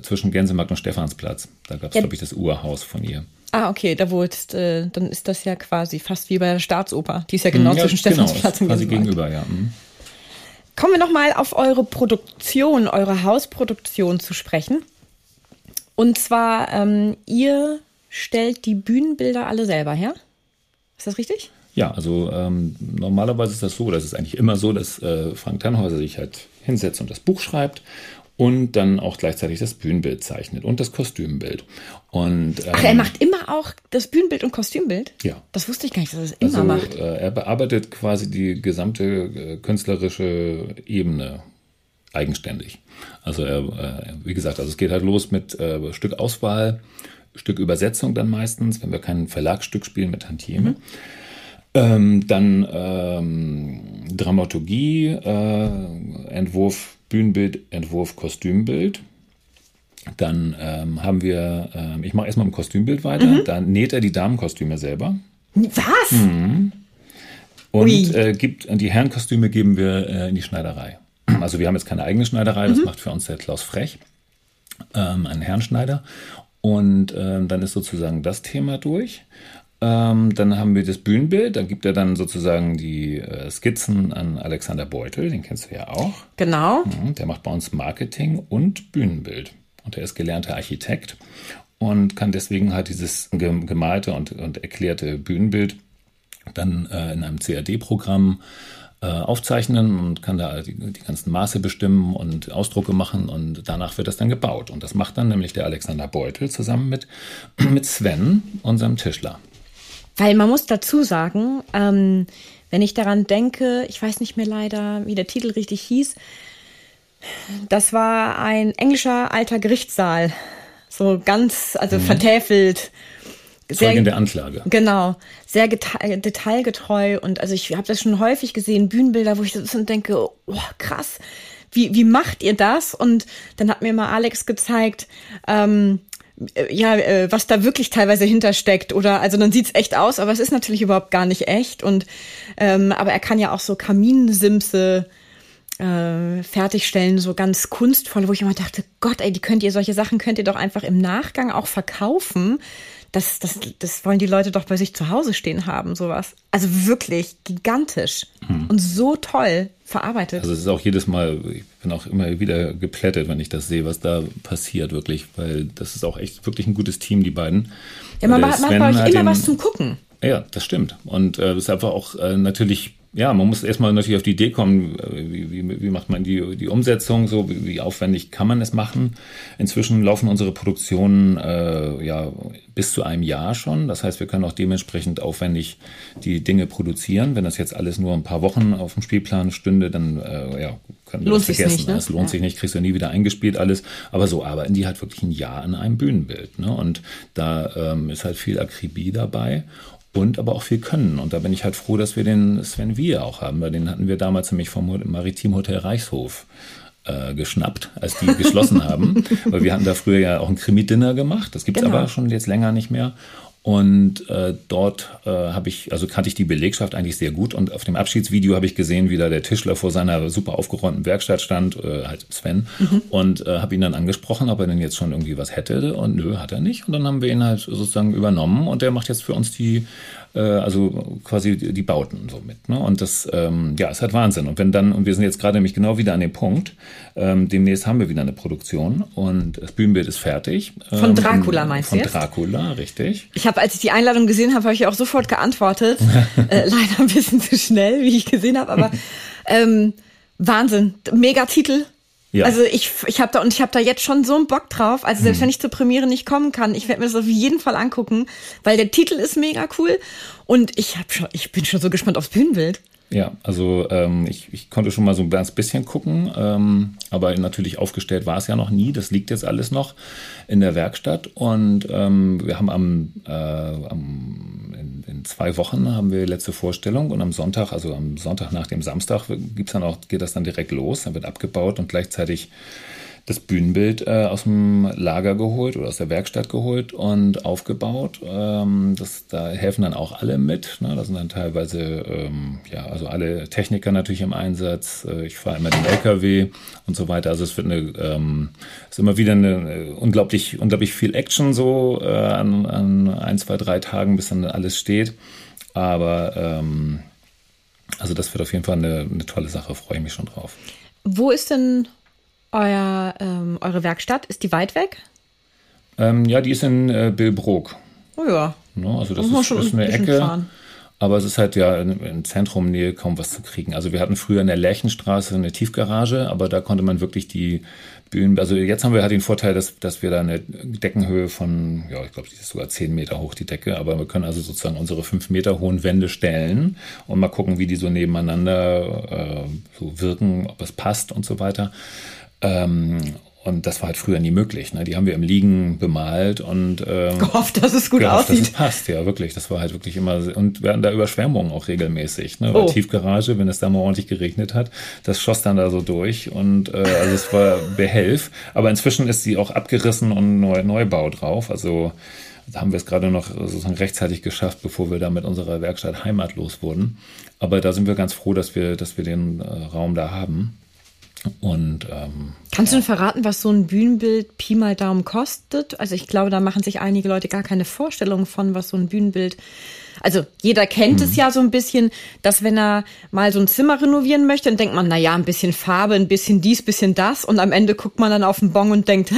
zwischen Gänsemarkt und Stephansplatz. Da gab es, ja. glaube ich, das Urhaus von ihr. Ah, okay, da wo jetzt, äh, dann ist das ja quasi fast wie bei der Staatsoper. Die ist ja genau hm, ja, zwischen genau, Stephansplatz und quasi gegenüber, ja. Mhm. Kommen wir nochmal auf eure Produktion, eure Hausproduktion zu sprechen. Und zwar, ähm, ihr stellt die Bühnenbilder alle selber her. Ist das richtig? Ja, also ähm, normalerweise ist das so, das ist eigentlich immer so, dass äh, Frank Tannhäuser sich halt hinsetzt und das Buch schreibt und dann auch gleichzeitig das Bühnenbild zeichnet und das Kostümbild. Und, ähm, Ach, er macht immer auch das Bühnenbild und Kostümbild? Ja. Das wusste ich gar nicht, dass er das immer also, macht. Äh, er bearbeitet quasi die gesamte äh, künstlerische Ebene eigenständig. Also er, äh, wie gesagt, also es geht halt los mit äh, Stückauswahl, Stückübersetzung dann meistens, wenn wir kein Verlagsstück spielen mit Tantieme. Mhm. Ähm, dann ähm, Dramaturgie, äh, Entwurf Bühnenbild, Entwurf, Kostümbild. Dann ähm, haben wir, ähm, ich mache erstmal im Kostümbild weiter. Mhm. Dann näht er die Damenkostüme selber. Was? Mhm. Und äh, gibt, die Herrenkostüme geben wir äh, in die Schneiderei. Also wir haben jetzt keine eigene Schneiderei, das mhm. macht für uns der Klaus Frech, ähm, ein Herrenschneider. Und ähm, dann ist sozusagen das Thema durch. Ähm, dann haben wir das Bühnenbild, da gibt er dann sozusagen die äh, Skizzen an Alexander Beutel, den kennst du ja auch. Genau. Mhm, der macht bei uns Marketing und Bühnenbild. Und er ist gelernter Architekt und kann deswegen halt dieses gemalte und, und erklärte Bühnenbild dann äh, in einem CAD-Programm äh, aufzeichnen und kann da die, die, ganzen Maße bestimmen und Ausdrucke machen und danach wird das dann gebaut. Und das macht dann nämlich der Alexander Beutel zusammen mit, mit Sven, unserem Tischler. Weil man muss dazu sagen, ähm, wenn ich daran denke, ich weiß nicht mehr leider, wie der Titel richtig hieß, das war ein englischer alter Gerichtssaal. So ganz, also mhm. vertäfelt. Sehr, in der Anklage. Genau, sehr detailgetreu und also ich habe das schon häufig gesehen, Bühnenbilder, wo ich so und denke, oh, krass, wie, wie macht ihr das? Und dann hat mir mal Alex gezeigt, ähm, äh, ja, äh, was da wirklich teilweise hintersteckt oder also dann sieht's echt aus, aber es ist natürlich überhaupt gar nicht echt und ähm, aber er kann ja auch so Kaminsimse äh, fertigstellen, so ganz kunstvoll, wo ich immer dachte, Gott, ey, die könnt ihr solche Sachen könnt ihr doch einfach im Nachgang auch verkaufen. Das, das, das wollen die Leute doch bei sich zu Hause stehen haben, sowas. Also wirklich gigantisch hm. und so toll verarbeitet. Also es ist auch jedes Mal, ich bin auch immer wieder geplättet, wenn ich das sehe, was da passiert, wirklich, weil das ist auch echt wirklich ein gutes Team, die beiden. Ja, man hat bei euch immer den, was zum Gucken. Ja, das stimmt. Und äh, ist einfach auch äh, natürlich ja, man muss erstmal natürlich auf die Idee kommen, äh, wie, wie, wie macht man die, die Umsetzung, so wie, wie aufwendig kann man es machen. Inzwischen laufen unsere Produktionen äh, ja bis zu einem Jahr schon. Das heißt, wir können auch dementsprechend aufwendig die Dinge produzieren. Wenn das jetzt alles nur ein paar Wochen auf dem Spielplan stünde, dann äh, ja, können wir lohnt das vergessen. Nicht, ne? Das lohnt ja. sich nicht, kriegst du nie wieder eingespielt alles. Aber so arbeiten die halt wirklich ein Jahr an einem Bühnenbild. Ne? Und da ähm, ist halt viel Akribie dabei und aber auch viel können. Und da bin ich halt froh, dass wir den Sven Wier auch haben, weil den hatten wir damals nämlich vom Maritim Hotel Reichshof äh, geschnappt, als die geschlossen haben. Weil wir hatten da früher ja auch ein Krimi-Dinner gemacht. Das gibt's genau. aber schon jetzt länger nicht mehr. Und äh, dort äh, habe ich, also kannte ich die Belegschaft eigentlich sehr gut. Und auf dem Abschiedsvideo habe ich gesehen, wie da der Tischler vor seiner super aufgeräumten Werkstatt stand, äh, halt Sven, mhm. und äh, habe ihn dann angesprochen, ob er denn jetzt schon irgendwie was hätte. Und nö, hat er nicht. Und dann haben wir ihn halt sozusagen übernommen und der macht jetzt für uns die äh, also quasi die, Bauten so mit. Ne? Und das, ähm, ja, ist halt Wahnsinn. Und wenn dann, und wir sind jetzt gerade nämlich genau wieder an dem Punkt, ähm, demnächst haben wir wieder eine Produktion und das Bühnenbild ist fertig. Von ähm, Dracula meinst du? Von Dracula, richtig. Ich habe, als ich die Einladung gesehen habe, habe ich auch sofort geantwortet. äh, leider ein bisschen zu schnell, wie ich gesehen habe, aber ähm, Wahnsinn. Mega Titel. Ja. Also ich, ich habe da und ich habe da jetzt schon so einen Bock drauf. Also selbst hm. wenn ich zur Premiere nicht kommen kann, ich werde mir das auf jeden Fall angucken, weil der Titel ist mega cool und ich habe schon, ich bin schon so gespannt aufs Bühnenbild. Ja, also ähm, ich, ich konnte schon mal so ein ganz bisschen gucken, ähm, aber natürlich aufgestellt war es ja noch nie. Das liegt jetzt alles noch in der Werkstatt. Und ähm, wir haben am, äh, am in, in, zwei Wochen haben wir letzte Vorstellung. Und am Sonntag, also am Sonntag nach dem Samstag, gibt's dann auch, geht das dann direkt los, dann wird abgebaut und gleichzeitig das Bühnenbild äh, aus dem Lager geholt oder aus der Werkstatt geholt und aufgebaut. Ähm, das, da helfen dann auch alle mit. Ne? Da sind dann teilweise, ähm, ja, also alle Techniker natürlich im Einsatz. Äh, ich fahre immer den LKW und so weiter. Also es wird eine, ähm, ist immer wieder eine äh, unglaublich, unglaublich viel Action so äh, an, an ein, zwei, drei Tagen, bis dann alles steht. Aber ähm, also das wird auf jeden Fall eine, eine tolle Sache, freue ich mich schon drauf. Wo ist denn euer, ähm, eure Werkstatt? Ist die weit weg? Ähm, ja, die ist in äh, Billbrook. Oh ja. Ne? Also das ist, ist, eine Ecke. Fahren. Aber es ist halt ja in, in Zentrumnähe kaum was zu kriegen. Also wir hatten früher in der Lerchenstraße eine Tiefgarage, aber da konnte man wirklich die Bühnen, also jetzt haben wir halt den Vorteil, dass, dass wir da eine Deckenhöhe von, ja, ich glaube, die ist sogar zehn Meter hoch, die Decke, aber wir können also sozusagen unsere fünf Meter hohen Wände stellen und mal gucken, wie die so nebeneinander äh, so wirken, ob es passt und so weiter. Ähm, und das war halt früher nie möglich. Ne? Die haben wir im Liegen bemalt und ähm, gehofft, dass es gut gehofft, aussieht. Dass es passt, ja, wirklich. Das war halt wirklich immer. Und wir hatten da Überschwemmungen auch regelmäßig. Ne? Oh. Tiefgarage, wenn es da mal ordentlich geregnet hat, das schoss dann da so durch. Und äh, also es war behelf. Aber inzwischen ist sie auch abgerissen und neu, Neubau drauf. Also da haben wir es gerade noch sozusagen rechtzeitig geschafft, bevor wir da mit unserer Werkstatt heimatlos wurden. Aber da sind wir ganz froh, dass wir, dass wir den äh, Raum da haben. Und ähm, kannst du denn verraten, was so ein Bühnenbild Pi mal Daumen kostet? Also ich glaube, da machen sich einige Leute gar keine Vorstellung von, was so ein Bühnenbild. Also jeder kennt mhm. es ja so ein bisschen, dass wenn er mal so ein Zimmer renovieren möchte, dann denkt man, na ja, ein bisschen Farbe, ein bisschen dies, bisschen das, und am Ende guckt man dann auf den Bon und denkt, hä,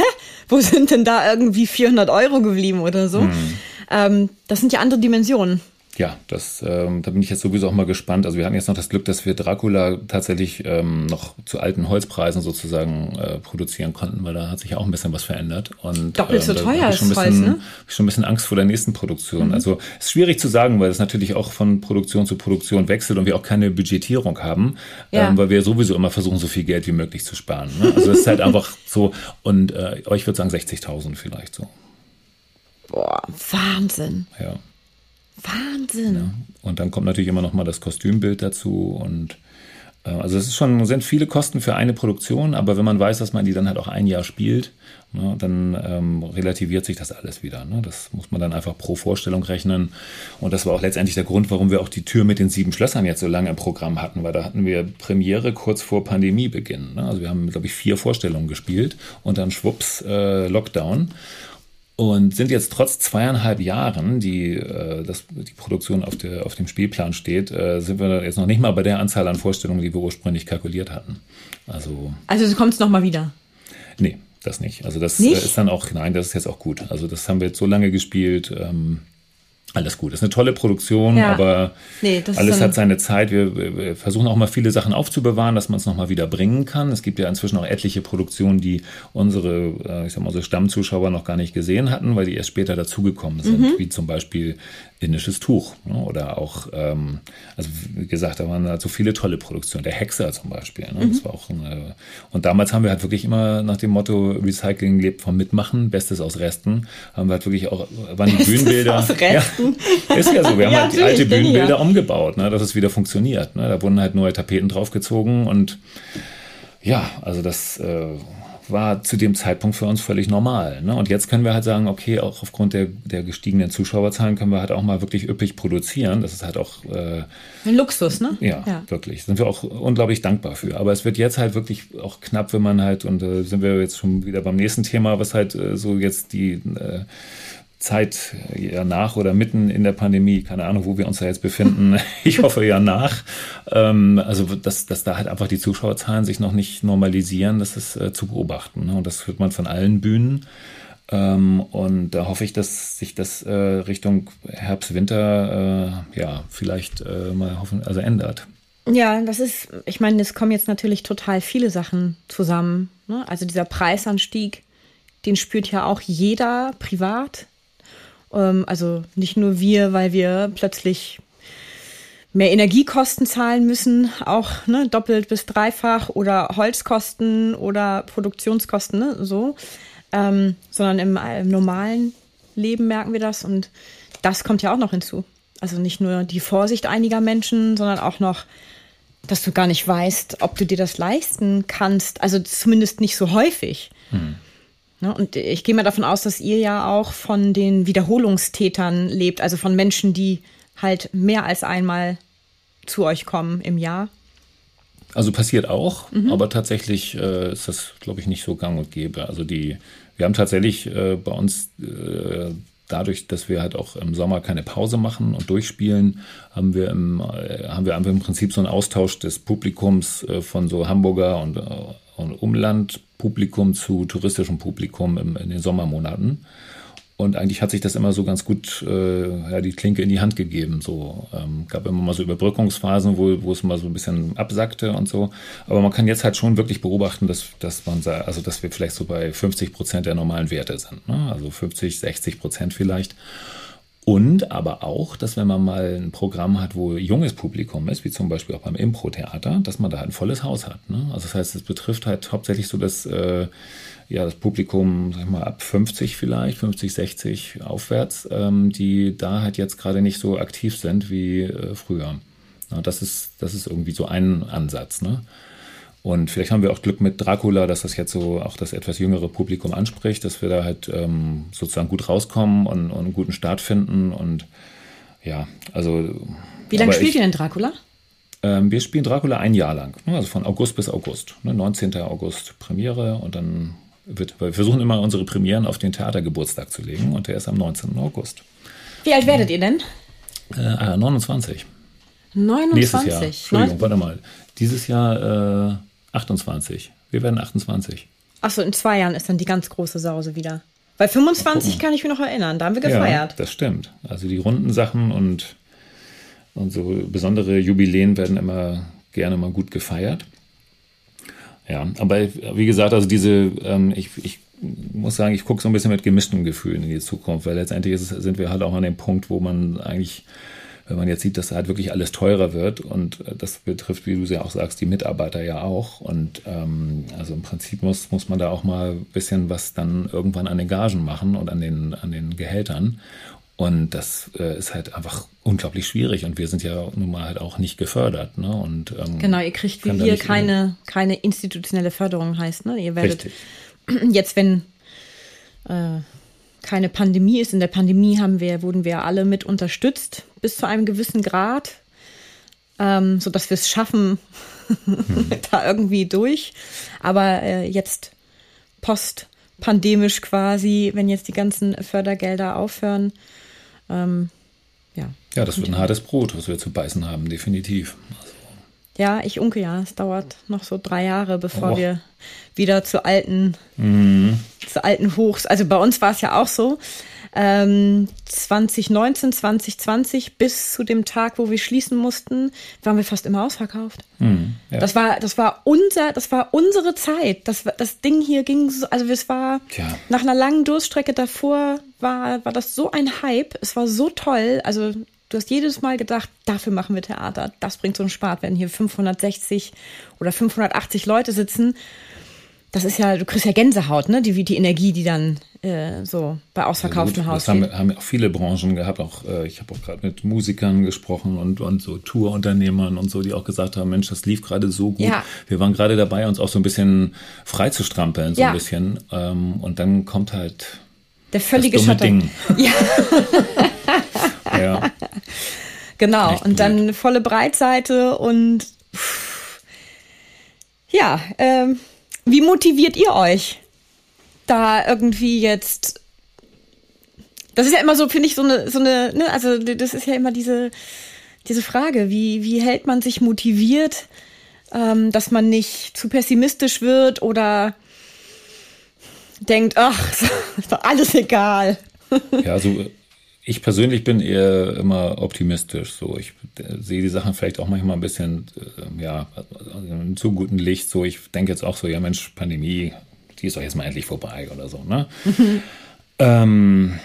wo sind denn da irgendwie 400 Euro geblieben oder so? Mhm. Ähm, das sind ja andere Dimensionen ja, das, ähm, da bin ich jetzt sowieso auch mal gespannt. Also wir hatten jetzt noch das Glück, dass wir Dracula tatsächlich ähm, noch zu alten Holzpreisen sozusagen äh, produzieren konnten, weil da hat sich ja auch ein bisschen was verändert. Und, Doppelt so ähm, teuer ist Holz, ne? Ich schon ein bisschen Angst vor der nächsten Produktion. Mhm. Also es ist schwierig zu sagen, weil es natürlich auch von Produktion zu Produktion wechselt und wir auch keine Budgetierung haben, ja. ähm, weil wir sowieso immer versuchen, so viel Geld wie möglich zu sparen. Ne? Also es ist halt einfach so, und äh, ich würde sagen 60.000 vielleicht so. Boah, Wahnsinn. Ja. Wahnsinn. Ja. Und dann kommt natürlich immer noch mal das Kostümbild dazu und äh, also es ist schon, sind viele Kosten für eine Produktion, aber wenn man weiß, dass man die dann halt auch ein Jahr spielt, ne, dann ähm, relativiert sich das alles wieder. Ne? Das muss man dann einfach pro Vorstellung rechnen. Und das war auch letztendlich der Grund, warum wir auch die Tür mit den sieben Schlössern jetzt so lange im Programm hatten, weil da hatten wir Premiere kurz vor Pandemiebeginn. Ne? Also wir haben, glaube ich, vier Vorstellungen gespielt und dann schwupps äh, Lockdown und sind jetzt trotz zweieinhalb Jahren, die, äh, das, die Produktion auf, der, auf dem Spielplan steht, äh, sind wir jetzt noch nicht mal bei der Anzahl an Vorstellungen, die wir ursprünglich kalkuliert hatten. Also, also du kommst noch mal wieder? Nee, das nicht. Also das nicht? ist dann auch, nein, das ist jetzt auch gut. Also das haben wir jetzt so lange gespielt. Ähm, alles gut. Das ist eine tolle Produktion, ja. aber nee, alles hat seine Zeit. Wir, wir, versuchen auch mal viele Sachen aufzubewahren, dass man es nochmal wieder bringen kann. Es gibt ja inzwischen auch etliche Produktionen, die unsere, äh, ich sag mal, so Stammzuschauer noch gar nicht gesehen hatten, weil die erst später dazugekommen sind, mhm. wie zum Beispiel indisches Tuch ne? oder auch, ähm, also wie gesagt, da waren halt so viele tolle Produktionen. Der Hexer zum Beispiel. Ne? Mhm. Das war auch eine, und damals haben wir halt wirklich immer nach dem Motto Recycling lebt vom Mitmachen, Bestes aus Resten, haben wir halt wirklich auch, waren die Bestes Bühnenbilder. Aus Resten. Ja, ist ja so, wir haben ja, halt die alte Bühnenbilder ja. umgebaut, ne? dass es wieder funktioniert. Ne? Da wurden halt neue Tapeten draufgezogen und ja, also das äh, war zu dem Zeitpunkt für uns völlig normal. Ne? Und jetzt können wir halt sagen, okay, auch aufgrund der, der gestiegenen Zuschauerzahlen können wir halt auch mal wirklich üppig produzieren. Das ist halt auch äh, ein Luxus, ne? Ja, ja, wirklich. Sind wir auch unglaublich dankbar für. Aber es wird jetzt halt wirklich auch knapp, wenn man halt, und äh, sind wir jetzt schon wieder beim nächsten Thema, was halt äh, so jetzt die äh, Zeit ja nach oder mitten in der Pandemie, keine Ahnung, wo wir uns da jetzt befinden. Ich hoffe ja nach. Ähm, also, dass, dass da halt einfach die Zuschauerzahlen sich noch nicht normalisieren, das ist äh, zu beobachten. Ne? Und das hört man von allen Bühnen. Ähm, und da hoffe ich, dass sich das äh, Richtung Herbst, Winter äh, ja vielleicht äh, mal hoffen, also ändert. Ja, das ist, ich meine, es kommen jetzt natürlich total viele Sachen zusammen. Ne? Also dieser Preisanstieg, den spürt ja auch jeder privat ähm, also nicht nur wir, weil wir plötzlich mehr Energiekosten zahlen müssen, auch ne, doppelt bis dreifach oder Holzkosten oder Produktionskosten, ne, so, ähm, sondern im, im normalen Leben merken wir das und das kommt ja auch noch hinzu. Also nicht nur die Vorsicht einiger Menschen, sondern auch noch, dass du gar nicht weißt, ob du dir das leisten kannst. Also zumindest nicht so häufig. Hm. Ne, und ich gehe mal davon aus, dass ihr ja auch von den Wiederholungstätern lebt, also von Menschen, die halt mehr als einmal zu euch kommen im Jahr. Also passiert auch, mhm. aber tatsächlich äh, ist das, glaube ich, nicht so gang und gäbe. Also die, wir haben tatsächlich äh, bei uns äh, dadurch, dass wir halt auch im Sommer keine Pause machen und durchspielen, haben wir im, äh, haben wir einfach im Prinzip so einen Austausch des Publikums äh, von so Hamburger und, äh, und Umlandpublikum zu touristischem Publikum im, in den Sommermonaten. Und eigentlich hat sich das immer so ganz gut äh, ja, die Klinke in die Hand gegeben. So ähm, gab immer mal so Überbrückungsphasen, wo, wo es mal so ein bisschen absackte und so. Aber man kann jetzt halt schon wirklich beobachten, dass, dass man also dass wir vielleicht so bei 50 Prozent der normalen Werte sind. Ne? Also 50, 60 Prozent vielleicht. Und aber auch, dass wenn man mal ein Programm hat, wo junges Publikum ist, wie zum Beispiel auch beim Impro-Theater, dass man da ein volles Haus hat. Ne? Also das heißt, es betrifft halt hauptsächlich so das äh, ja, das Publikum, sag ich mal, ab 50 vielleicht, 50, 60 aufwärts, ähm, die da halt jetzt gerade nicht so aktiv sind wie äh, früher. Ja, das, ist, das ist irgendwie so ein Ansatz. Ne? Und vielleicht haben wir auch Glück mit Dracula, dass das jetzt so auch das etwas jüngere Publikum anspricht, dass wir da halt ähm, sozusagen gut rauskommen und, und einen guten Start finden. Und ja, also. Wie lange spielt ich, ihr denn Dracula? Ähm, wir spielen Dracula ein Jahr lang, ne? also von August bis August. Ne? 19. August Premiere und dann wird, wir versuchen immer unsere Premieren auf den Theatergeburtstag zu legen und der ist am 19. August. Wie alt werdet ihr denn? Äh, 29. 29? Nächstes Jahr. Entschuldigung, warte mal. Dieses Jahr äh, 28. Wir werden 28. Achso, in zwei Jahren ist dann die ganz große Sause wieder. Bei 25 kann ich mich noch erinnern, da haben wir gefeiert. Ja, das stimmt. Also die runden Sachen und, und so besondere Jubiläen werden immer gerne mal gut gefeiert. Ja, aber wie gesagt, also diese, ähm, ich, ich muss sagen, ich gucke so ein bisschen mit gemischten Gefühlen in die Zukunft, weil letztendlich es, sind wir halt auch an dem Punkt, wo man eigentlich, wenn man jetzt sieht, dass halt wirklich alles teurer wird und das betrifft, wie du ja auch sagst, die Mitarbeiter ja auch. Und ähm, also im Prinzip muss, muss man da auch mal ein bisschen was dann irgendwann an den Gagen machen und an den, an den Gehältern. Und das äh, ist halt einfach unglaublich schwierig. Und wir sind ja nun mal halt auch nicht gefördert. Ne? Und, ähm, genau, ihr kriegt wie wir keine, keine institutionelle Förderung, heißt. Ne? Ihr werdet Richtig. jetzt, wenn äh, keine Pandemie ist, in der Pandemie haben wir, wurden wir alle mit unterstützt bis zu einem gewissen Grad, ähm, sodass wir es schaffen, hm. da irgendwie durch. Aber äh, jetzt postpandemisch quasi, wenn jetzt die ganzen Fördergelder aufhören, ähm, ja. Ja, das wird ein hartes Brot, was wir zu beißen haben, definitiv. Ja, ich unke ja. Es dauert noch so drei Jahre, bevor oh. wir wieder zu alten, mhm. zu alten Hochs. Also bei uns war es ja auch so. Ähm, 2019, 2020 bis zu dem Tag, wo wir schließen mussten, waren wir fast immer ausverkauft. Mhm, ja. Das war, das war unser, das war unsere Zeit. Das, das Ding hier ging so, also es war Tja. nach einer langen Durststrecke davor war, war das so ein Hype. Es war so toll. Also du hast jedes Mal gedacht, dafür machen wir Theater. Das bringt so einen Spaß, wenn hier 560 oder 580 Leute sitzen das ist ja, du kriegst ja Gänsehaut, ne? Die, die Energie, die dann äh, so bei ausverkauftem ja, Haus. Das haben, haben auch viele Branchen gehabt. Auch äh, ich habe auch gerade mit Musikern gesprochen und, und so Tourunternehmern und so, die auch gesagt haben, Mensch, das lief gerade so gut. Ja. Wir waren gerade dabei, uns auch so ein bisschen frei zu strampeln, so ja. ein bisschen. Ähm, und dann kommt halt der völlige Ding. Ja. ja. Genau. Echt und dann volle Breitseite und pff, ja, ähm, wie motiviert ihr euch, da irgendwie jetzt? Das ist ja immer so, finde ich, so eine, so eine, ne, also das ist ja immer diese, diese Frage, wie, wie hält man sich motiviert, ähm, dass man nicht zu pessimistisch wird oder denkt, ach, ist doch alles egal. Ja, also ich persönlich bin eher immer optimistisch. So, ich äh, sehe die Sachen vielleicht auch manchmal ein bisschen, äh, ja, in zu gutem Licht. So, ich denke jetzt auch so, ja Mensch, Pandemie, die ist doch jetzt mal endlich vorbei oder so. Ne? Mhm. Ähm,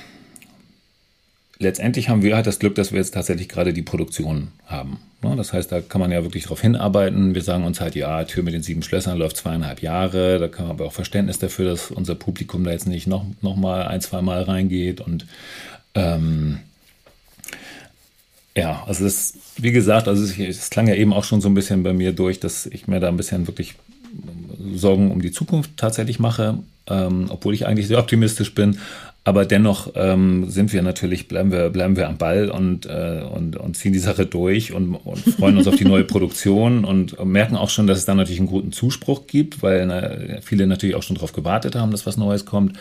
letztendlich haben wir halt das Glück, dass wir jetzt tatsächlich gerade die Produktion haben. Ne? Das heißt, da kann man ja wirklich drauf hinarbeiten. Wir sagen uns halt, ja, Tür mit den sieben Schlössern läuft zweieinhalb Jahre. Da kann man aber auch Verständnis dafür, dass unser Publikum da jetzt nicht noch, noch mal ein, zwei Mal reingeht und ähm, ja, also das, wie gesagt, also es, klang ja eben auch schon so ein bisschen bei mir durch, dass ich mir da ein bisschen wirklich Sorgen um die Zukunft tatsächlich mache. ähm, obwohl ich eigentlich sehr optimistisch bin. Aber dennoch ähm, sind wir natürlich, bleiben wir, bleiben wir am Ball und, äh, und, und ziehen die Sache durch und, und freuen uns auf die neue Produktion und merken auch schon, dass es da natürlich einen guten Zuspruch gibt, weil na, viele natürlich auch schon darauf gewartet haben, dass was Neues kommt.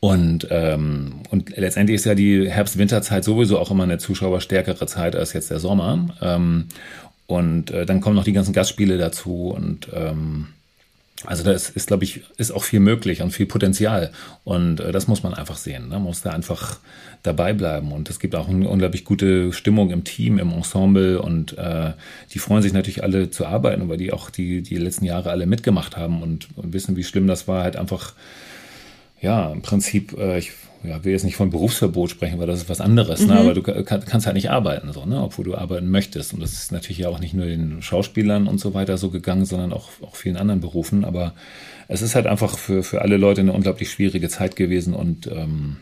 Und, ähm, und letztendlich ist ja die Herbst-Winterzeit sowieso auch immer eine zuschauerstärkere Zeit als jetzt der Sommer. Ähm, und äh, dann kommen noch die ganzen Gastspiele dazu und ähm, also da ist, ist glaube ich, ist auch viel möglich und viel Potenzial. Und äh, das muss man einfach sehen. Ne? Man muss da einfach dabei bleiben. Und es gibt auch eine unglaublich gute Stimmung im Team, im Ensemble. Und äh, die freuen sich natürlich alle zu arbeiten, weil die auch die, die letzten Jahre alle mitgemacht haben und, und wissen, wie schlimm das war, halt einfach, ja, im Prinzip, äh, ich ja, will jetzt nicht von Berufsverbot sprechen, weil das ist was anderes, ne? mhm. ne? aber du kann, kannst halt nicht arbeiten, so, ne? obwohl du arbeiten möchtest. Und das ist natürlich ja auch nicht nur den Schauspielern und so weiter so gegangen, sondern auch, auch vielen anderen Berufen. Aber es ist halt einfach für, für alle Leute eine unglaublich schwierige Zeit gewesen und ähm,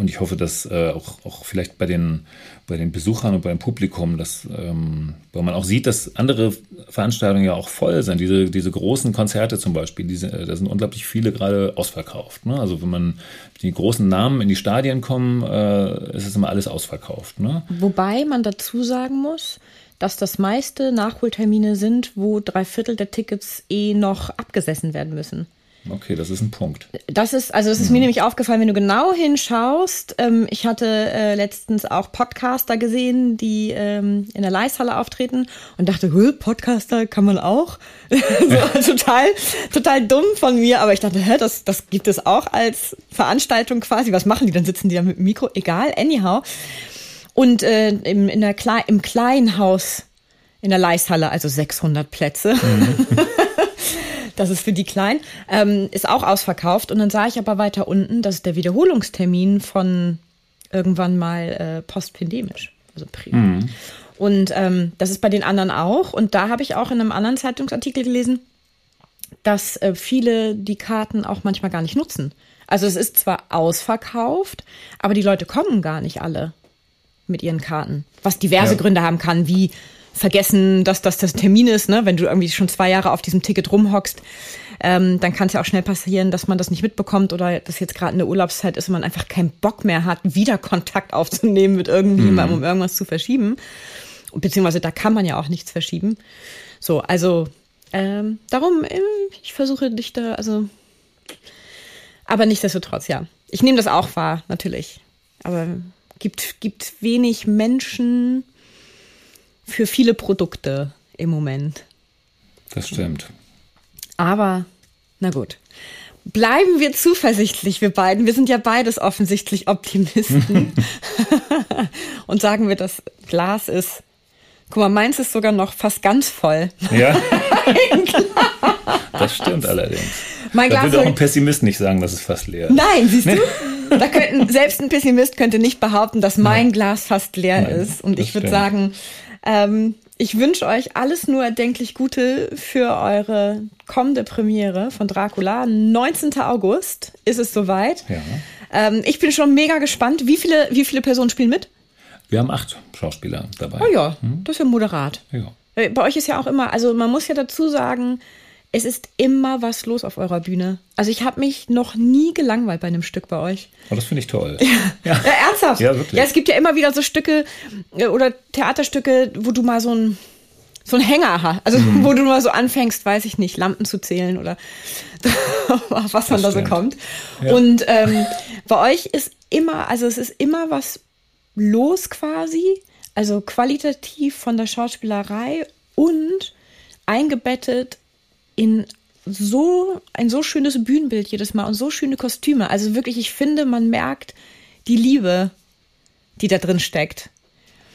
und ich hoffe, dass äh, auch, auch vielleicht bei den, bei den Besuchern und beim Publikum, dass, ähm, weil man auch sieht, dass andere Veranstaltungen ja auch voll sind. Diese, diese großen Konzerte zum Beispiel, diese, da sind unglaublich viele gerade ausverkauft. Ne? Also wenn man die großen Namen in die Stadien kommen, äh, ist es immer alles ausverkauft. Ne? Wobei man dazu sagen muss, dass das meiste Nachholtermine sind, wo drei Viertel der Tickets eh noch abgesessen werden müssen. Okay, das ist ein Punkt. Das ist, also das ist ja. mir nämlich aufgefallen, wenn du genau hinschaust. Ähm, ich hatte äh, letztens auch Podcaster gesehen, die ähm, in der Leishalle auftreten und dachte, Podcaster kann man auch. so, total, total dumm von mir, aber ich dachte, hä, das, das gibt es auch als Veranstaltung quasi. Was machen die? Dann sitzen die da mit dem Mikro. Egal, anyhow. Und äh, im, in der Kle im kleinen Haus in der Leishalle, also 600 Plätze. Mhm. das ist für die klein, ähm, ist auch ausverkauft. Und dann sah ich aber weiter unten, das ist der Wiederholungstermin von irgendwann mal äh, postpandemisch. Also mhm. Und ähm, das ist bei den anderen auch. Und da habe ich auch in einem anderen Zeitungsartikel gelesen, dass äh, viele die Karten auch manchmal gar nicht nutzen. Also es ist zwar ausverkauft, aber die Leute kommen gar nicht alle mit ihren Karten. Was diverse ja. Gründe haben kann, wie vergessen, dass das das Termin ist, ne? Wenn du irgendwie schon zwei Jahre auf diesem Ticket rumhockst, ähm, dann kann es ja auch schnell passieren, dass man das nicht mitbekommt oder dass jetzt gerade eine Urlaubszeit ist und man einfach keinen Bock mehr hat, wieder Kontakt aufzunehmen mit irgendjemandem, mhm. um irgendwas zu verschieben. Beziehungsweise da kann man ja auch nichts verschieben. So, also ähm, darum, äh, ich versuche dich da, also, aber nichtsdestotrotz, ja. Ich nehme das auch wahr, natürlich. Aber gibt, gibt wenig Menschen, für viele Produkte im Moment. Das stimmt. Aber, na gut. Bleiben wir zuversichtlich, wir beiden. Wir sind ja beides offensichtlich Optimisten. Und sagen wir, das Glas ist, guck mal, meins ist sogar noch fast ganz voll. Ja. das stimmt allerdings. Mein da würde auch ein Pessimist nicht sagen, dass es fast leer ist. Nein, siehst du? Da könnten, selbst ein Pessimist könnte nicht behaupten, dass mein Nein. Glas fast leer Nein, ist. Und ich würde sagen, ähm, ich wünsche euch alles nur erdenklich Gute für eure kommende Premiere von Dracula. 19. August ist es soweit. Ja. Ähm, ich bin schon mega gespannt. Wie viele, wie viele Personen spielen mit? Wir haben acht Schauspieler dabei. Oh ja, hm? das ist ja moderat. Ja. Äh, bei euch ist ja auch immer, also man muss ja dazu sagen, es ist immer was los auf eurer Bühne. Also ich habe mich noch nie gelangweilt bei einem Stück bei euch. Oh, das finde ich toll. Ja. ja. ernsthaft. Ja, wirklich. Ja, es gibt ja immer wieder so Stücke äh, oder Theaterstücke, wo du mal so ein so ein Hänger hast. Also mhm. wo du mal so anfängst, weiß ich nicht, Lampen zu zählen oder was man da so kommt. Ja. Und ähm, bei euch ist immer, also es ist immer was los quasi. Also qualitativ von der Schauspielerei und eingebettet in so ein so schönes Bühnenbild jedes Mal und so schöne Kostüme. Also wirklich, ich finde, man merkt die Liebe, die da drin steckt.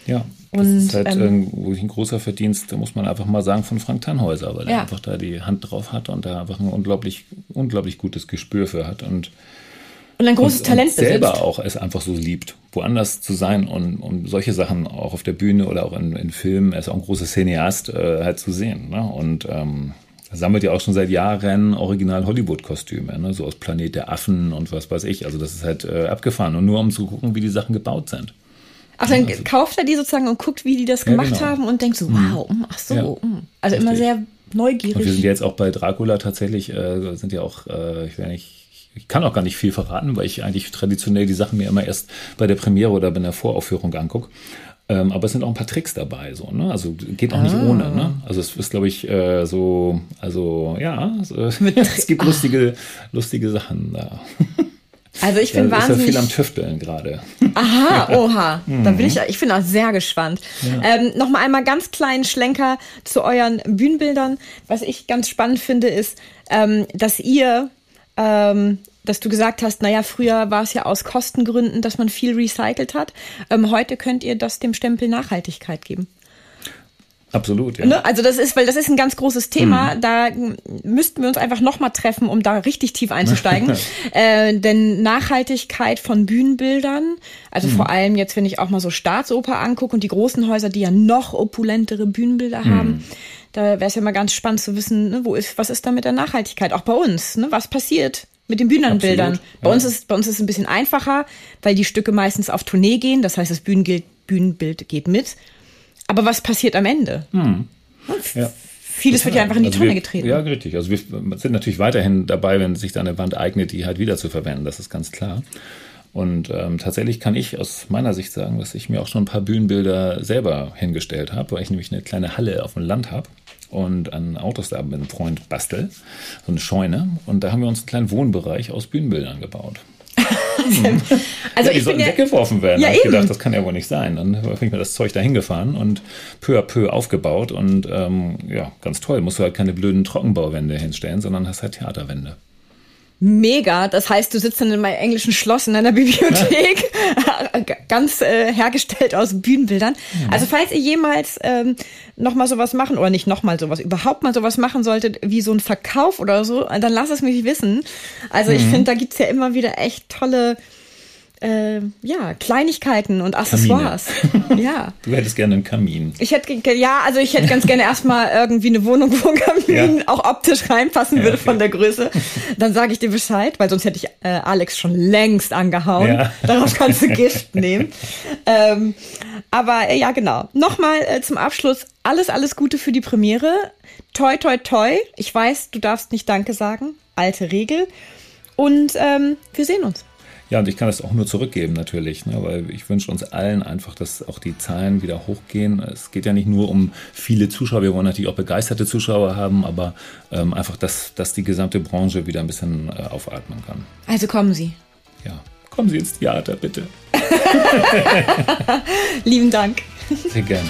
Ja, das und, ist halt ähm, irgendwo ein großer Verdienst, da muss man einfach mal sagen, von Frank Tannhäuser, weil ja. er einfach da die Hand drauf hat und da einfach ein unglaublich, unglaublich gutes Gespür für hat und und ein großes und, Talent und selber besitzt. auch es einfach so liebt, woanders zu sein und, und solche Sachen auch auf der Bühne oder auch in, in Filmen, er ist auch ein großer Cineast, äh, halt zu sehen. Ne? Und ähm, sammelt ja auch schon seit Jahren original Hollywood-Kostüme, ne? so aus Planet der Affen und was weiß ich. Also das ist halt äh, abgefahren und nur um zu gucken, wie die Sachen gebaut sind. Ach, dann also, kauft er die sozusagen und guckt, wie die das gemacht ja, genau. haben und denkt so, mhm. wow, mhm. ach so. Ja. Mhm. Also Richtig. immer sehr neugierig. Und wir sind jetzt auch bei Dracula tatsächlich, äh, sind ja auch, äh, ich will nicht ich kann auch gar nicht viel verraten, weil ich eigentlich traditionell die Sachen mir immer erst bei der Premiere oder bei der Voraufführung angucke. Ähm, aber es sind auch ein paar Tricks dabei, so, ne? Also geht auch ah. nicht ohne, ne? Also es ist, glaube ich, äh, so, also ja, es gibt lustige, lustige Sachen da. Also ich bin ja, wahnsinnig. Ist ja viel am Tüfteln gerade. Aha, oha. da bin ich, ich bin auch sehr gespannt. Ja. Ähm, Nochmal einmal ganz kleinen Schlenker zu euren Bühnenbildern. Was ich ganz spannend finde, ist, ähm, dass ihr ähm, dass du gesagt hast, naja, früher war es ja aus Kostengründen, dass man viel recycelt hat. Ähm, heute könnt ihr das dem Stempel Nachhaltigkeit geben. Absolut, ja. Ne? Also das ist, weil das ist ein ganz großes Thema. Mhm. Da müssten wir uns einfach nochmal treffen, um da richtig tief einzusteigen. äh, denn Nachhaltigkeit von Bühnenbildern, also mhm. vor allem jetzt, wenn ich auch mal so Staatsoper angucke und die großen Häuser, die ja noch opulentere Bühnenbilder mhm. haben, da wäre es ja mal ganz spannend zu wissen, ne, wo ist, was ist da mit der Nachhaltigkeit? Auch bei uns, ne? Was passiert? mit den Bühnenbildern. Bei uns ist bei uns ist es ein bisschen einfacher, weil die Stücke meistens auf Tournee gehen. Das heißt, das Bühnenbild geht mit. Aber was passiert am Ende? Hm. Ja. Vieles wird ja einfach in die also Tonne wir, getreten. Ja, richtig. Also wir sind natürlich weiterhin dabei, wenn sich da eine Wand eignet, die halt wieder zu verwenden. Das ist ganz klar. Und ähm, tatsächlich kann ich aus meiner Sicht sagen, dass ich mir auch schon ein paar Bühnenbilder selber hingestellt habe, weil ich nämlich eine kleine Halle auf dem Land habe und an Autos da mit einem Freund bastel, so eine Scheune. Und da haben wir uns einen kleinen Wohnbereich aus Bühnenbildern gebaut. Also ja, die sollten ja, weggeworfen werden. Ja, ich gedacht, das kann ja wohl nicht sein. Dann habe ich mir das Zeug da hingefahren und peu à peu aufgebaut. Und ähm, ja, ganz toll. Musst du halt keine blöden Trockenbauwände hinstellen, sondern hast halt Theaterwände mega. Das heißt, du sitzt dann in meinem englischen Schloss in einer Bibliothek, ganz äh, hergestellt aus Bühnenbildern. Mhm. Also falls ihr jemals ähm, noch mal sowas machen oder nicht noch mal sowas, überhaupt mal sowas machen solltet, wie so ein Verkauf oder so, dann lasst es mich wissen. Also mhm. ich finde, da gibt's ja immer wieder echt tolle äh, ja, Kleinigkeiten und Accessoires. ja. Du hättest gerne einen Kamin. Ich hätte, ja, also ich hätte ganz gerne erstmal irgendwie eine Wohnung, wo ein Kamin ja. auch optisch reinpassen würde okay. von der Größe. Dann sage ich dir Bescheid, weil sonst hätte ich äh, Alex schon längst angehauen. Ja. Darauf kannst du Gift nehmen. Ähm, aber äh, ja, genau. Nochmal äh, zum Abschluss alles, alles Gute für die Premiere. Toi, toi, toi. Ich weiß, du darfst nicht Danke sagen. Alte Regel. Und ähm, wir sehen uns. Ja, und ich kann das auch nur zurückgeben natürlich, ne, weil ich wünsche uns allen einfach, dass auch die Zahlen wieder hochgehen. Es geht ja nicht nur um viele Zuschauer, wir wollen natürlich auch begeisterte Zuschauer haben, aber ähm, einfach, dass, dass die gesamte Branche wieder ein bisschen äh, aufatmen kann. Also kommen Sie. Ja, kommen Sie ins Theater, bitte. Lieben Dank. Sehr gerne.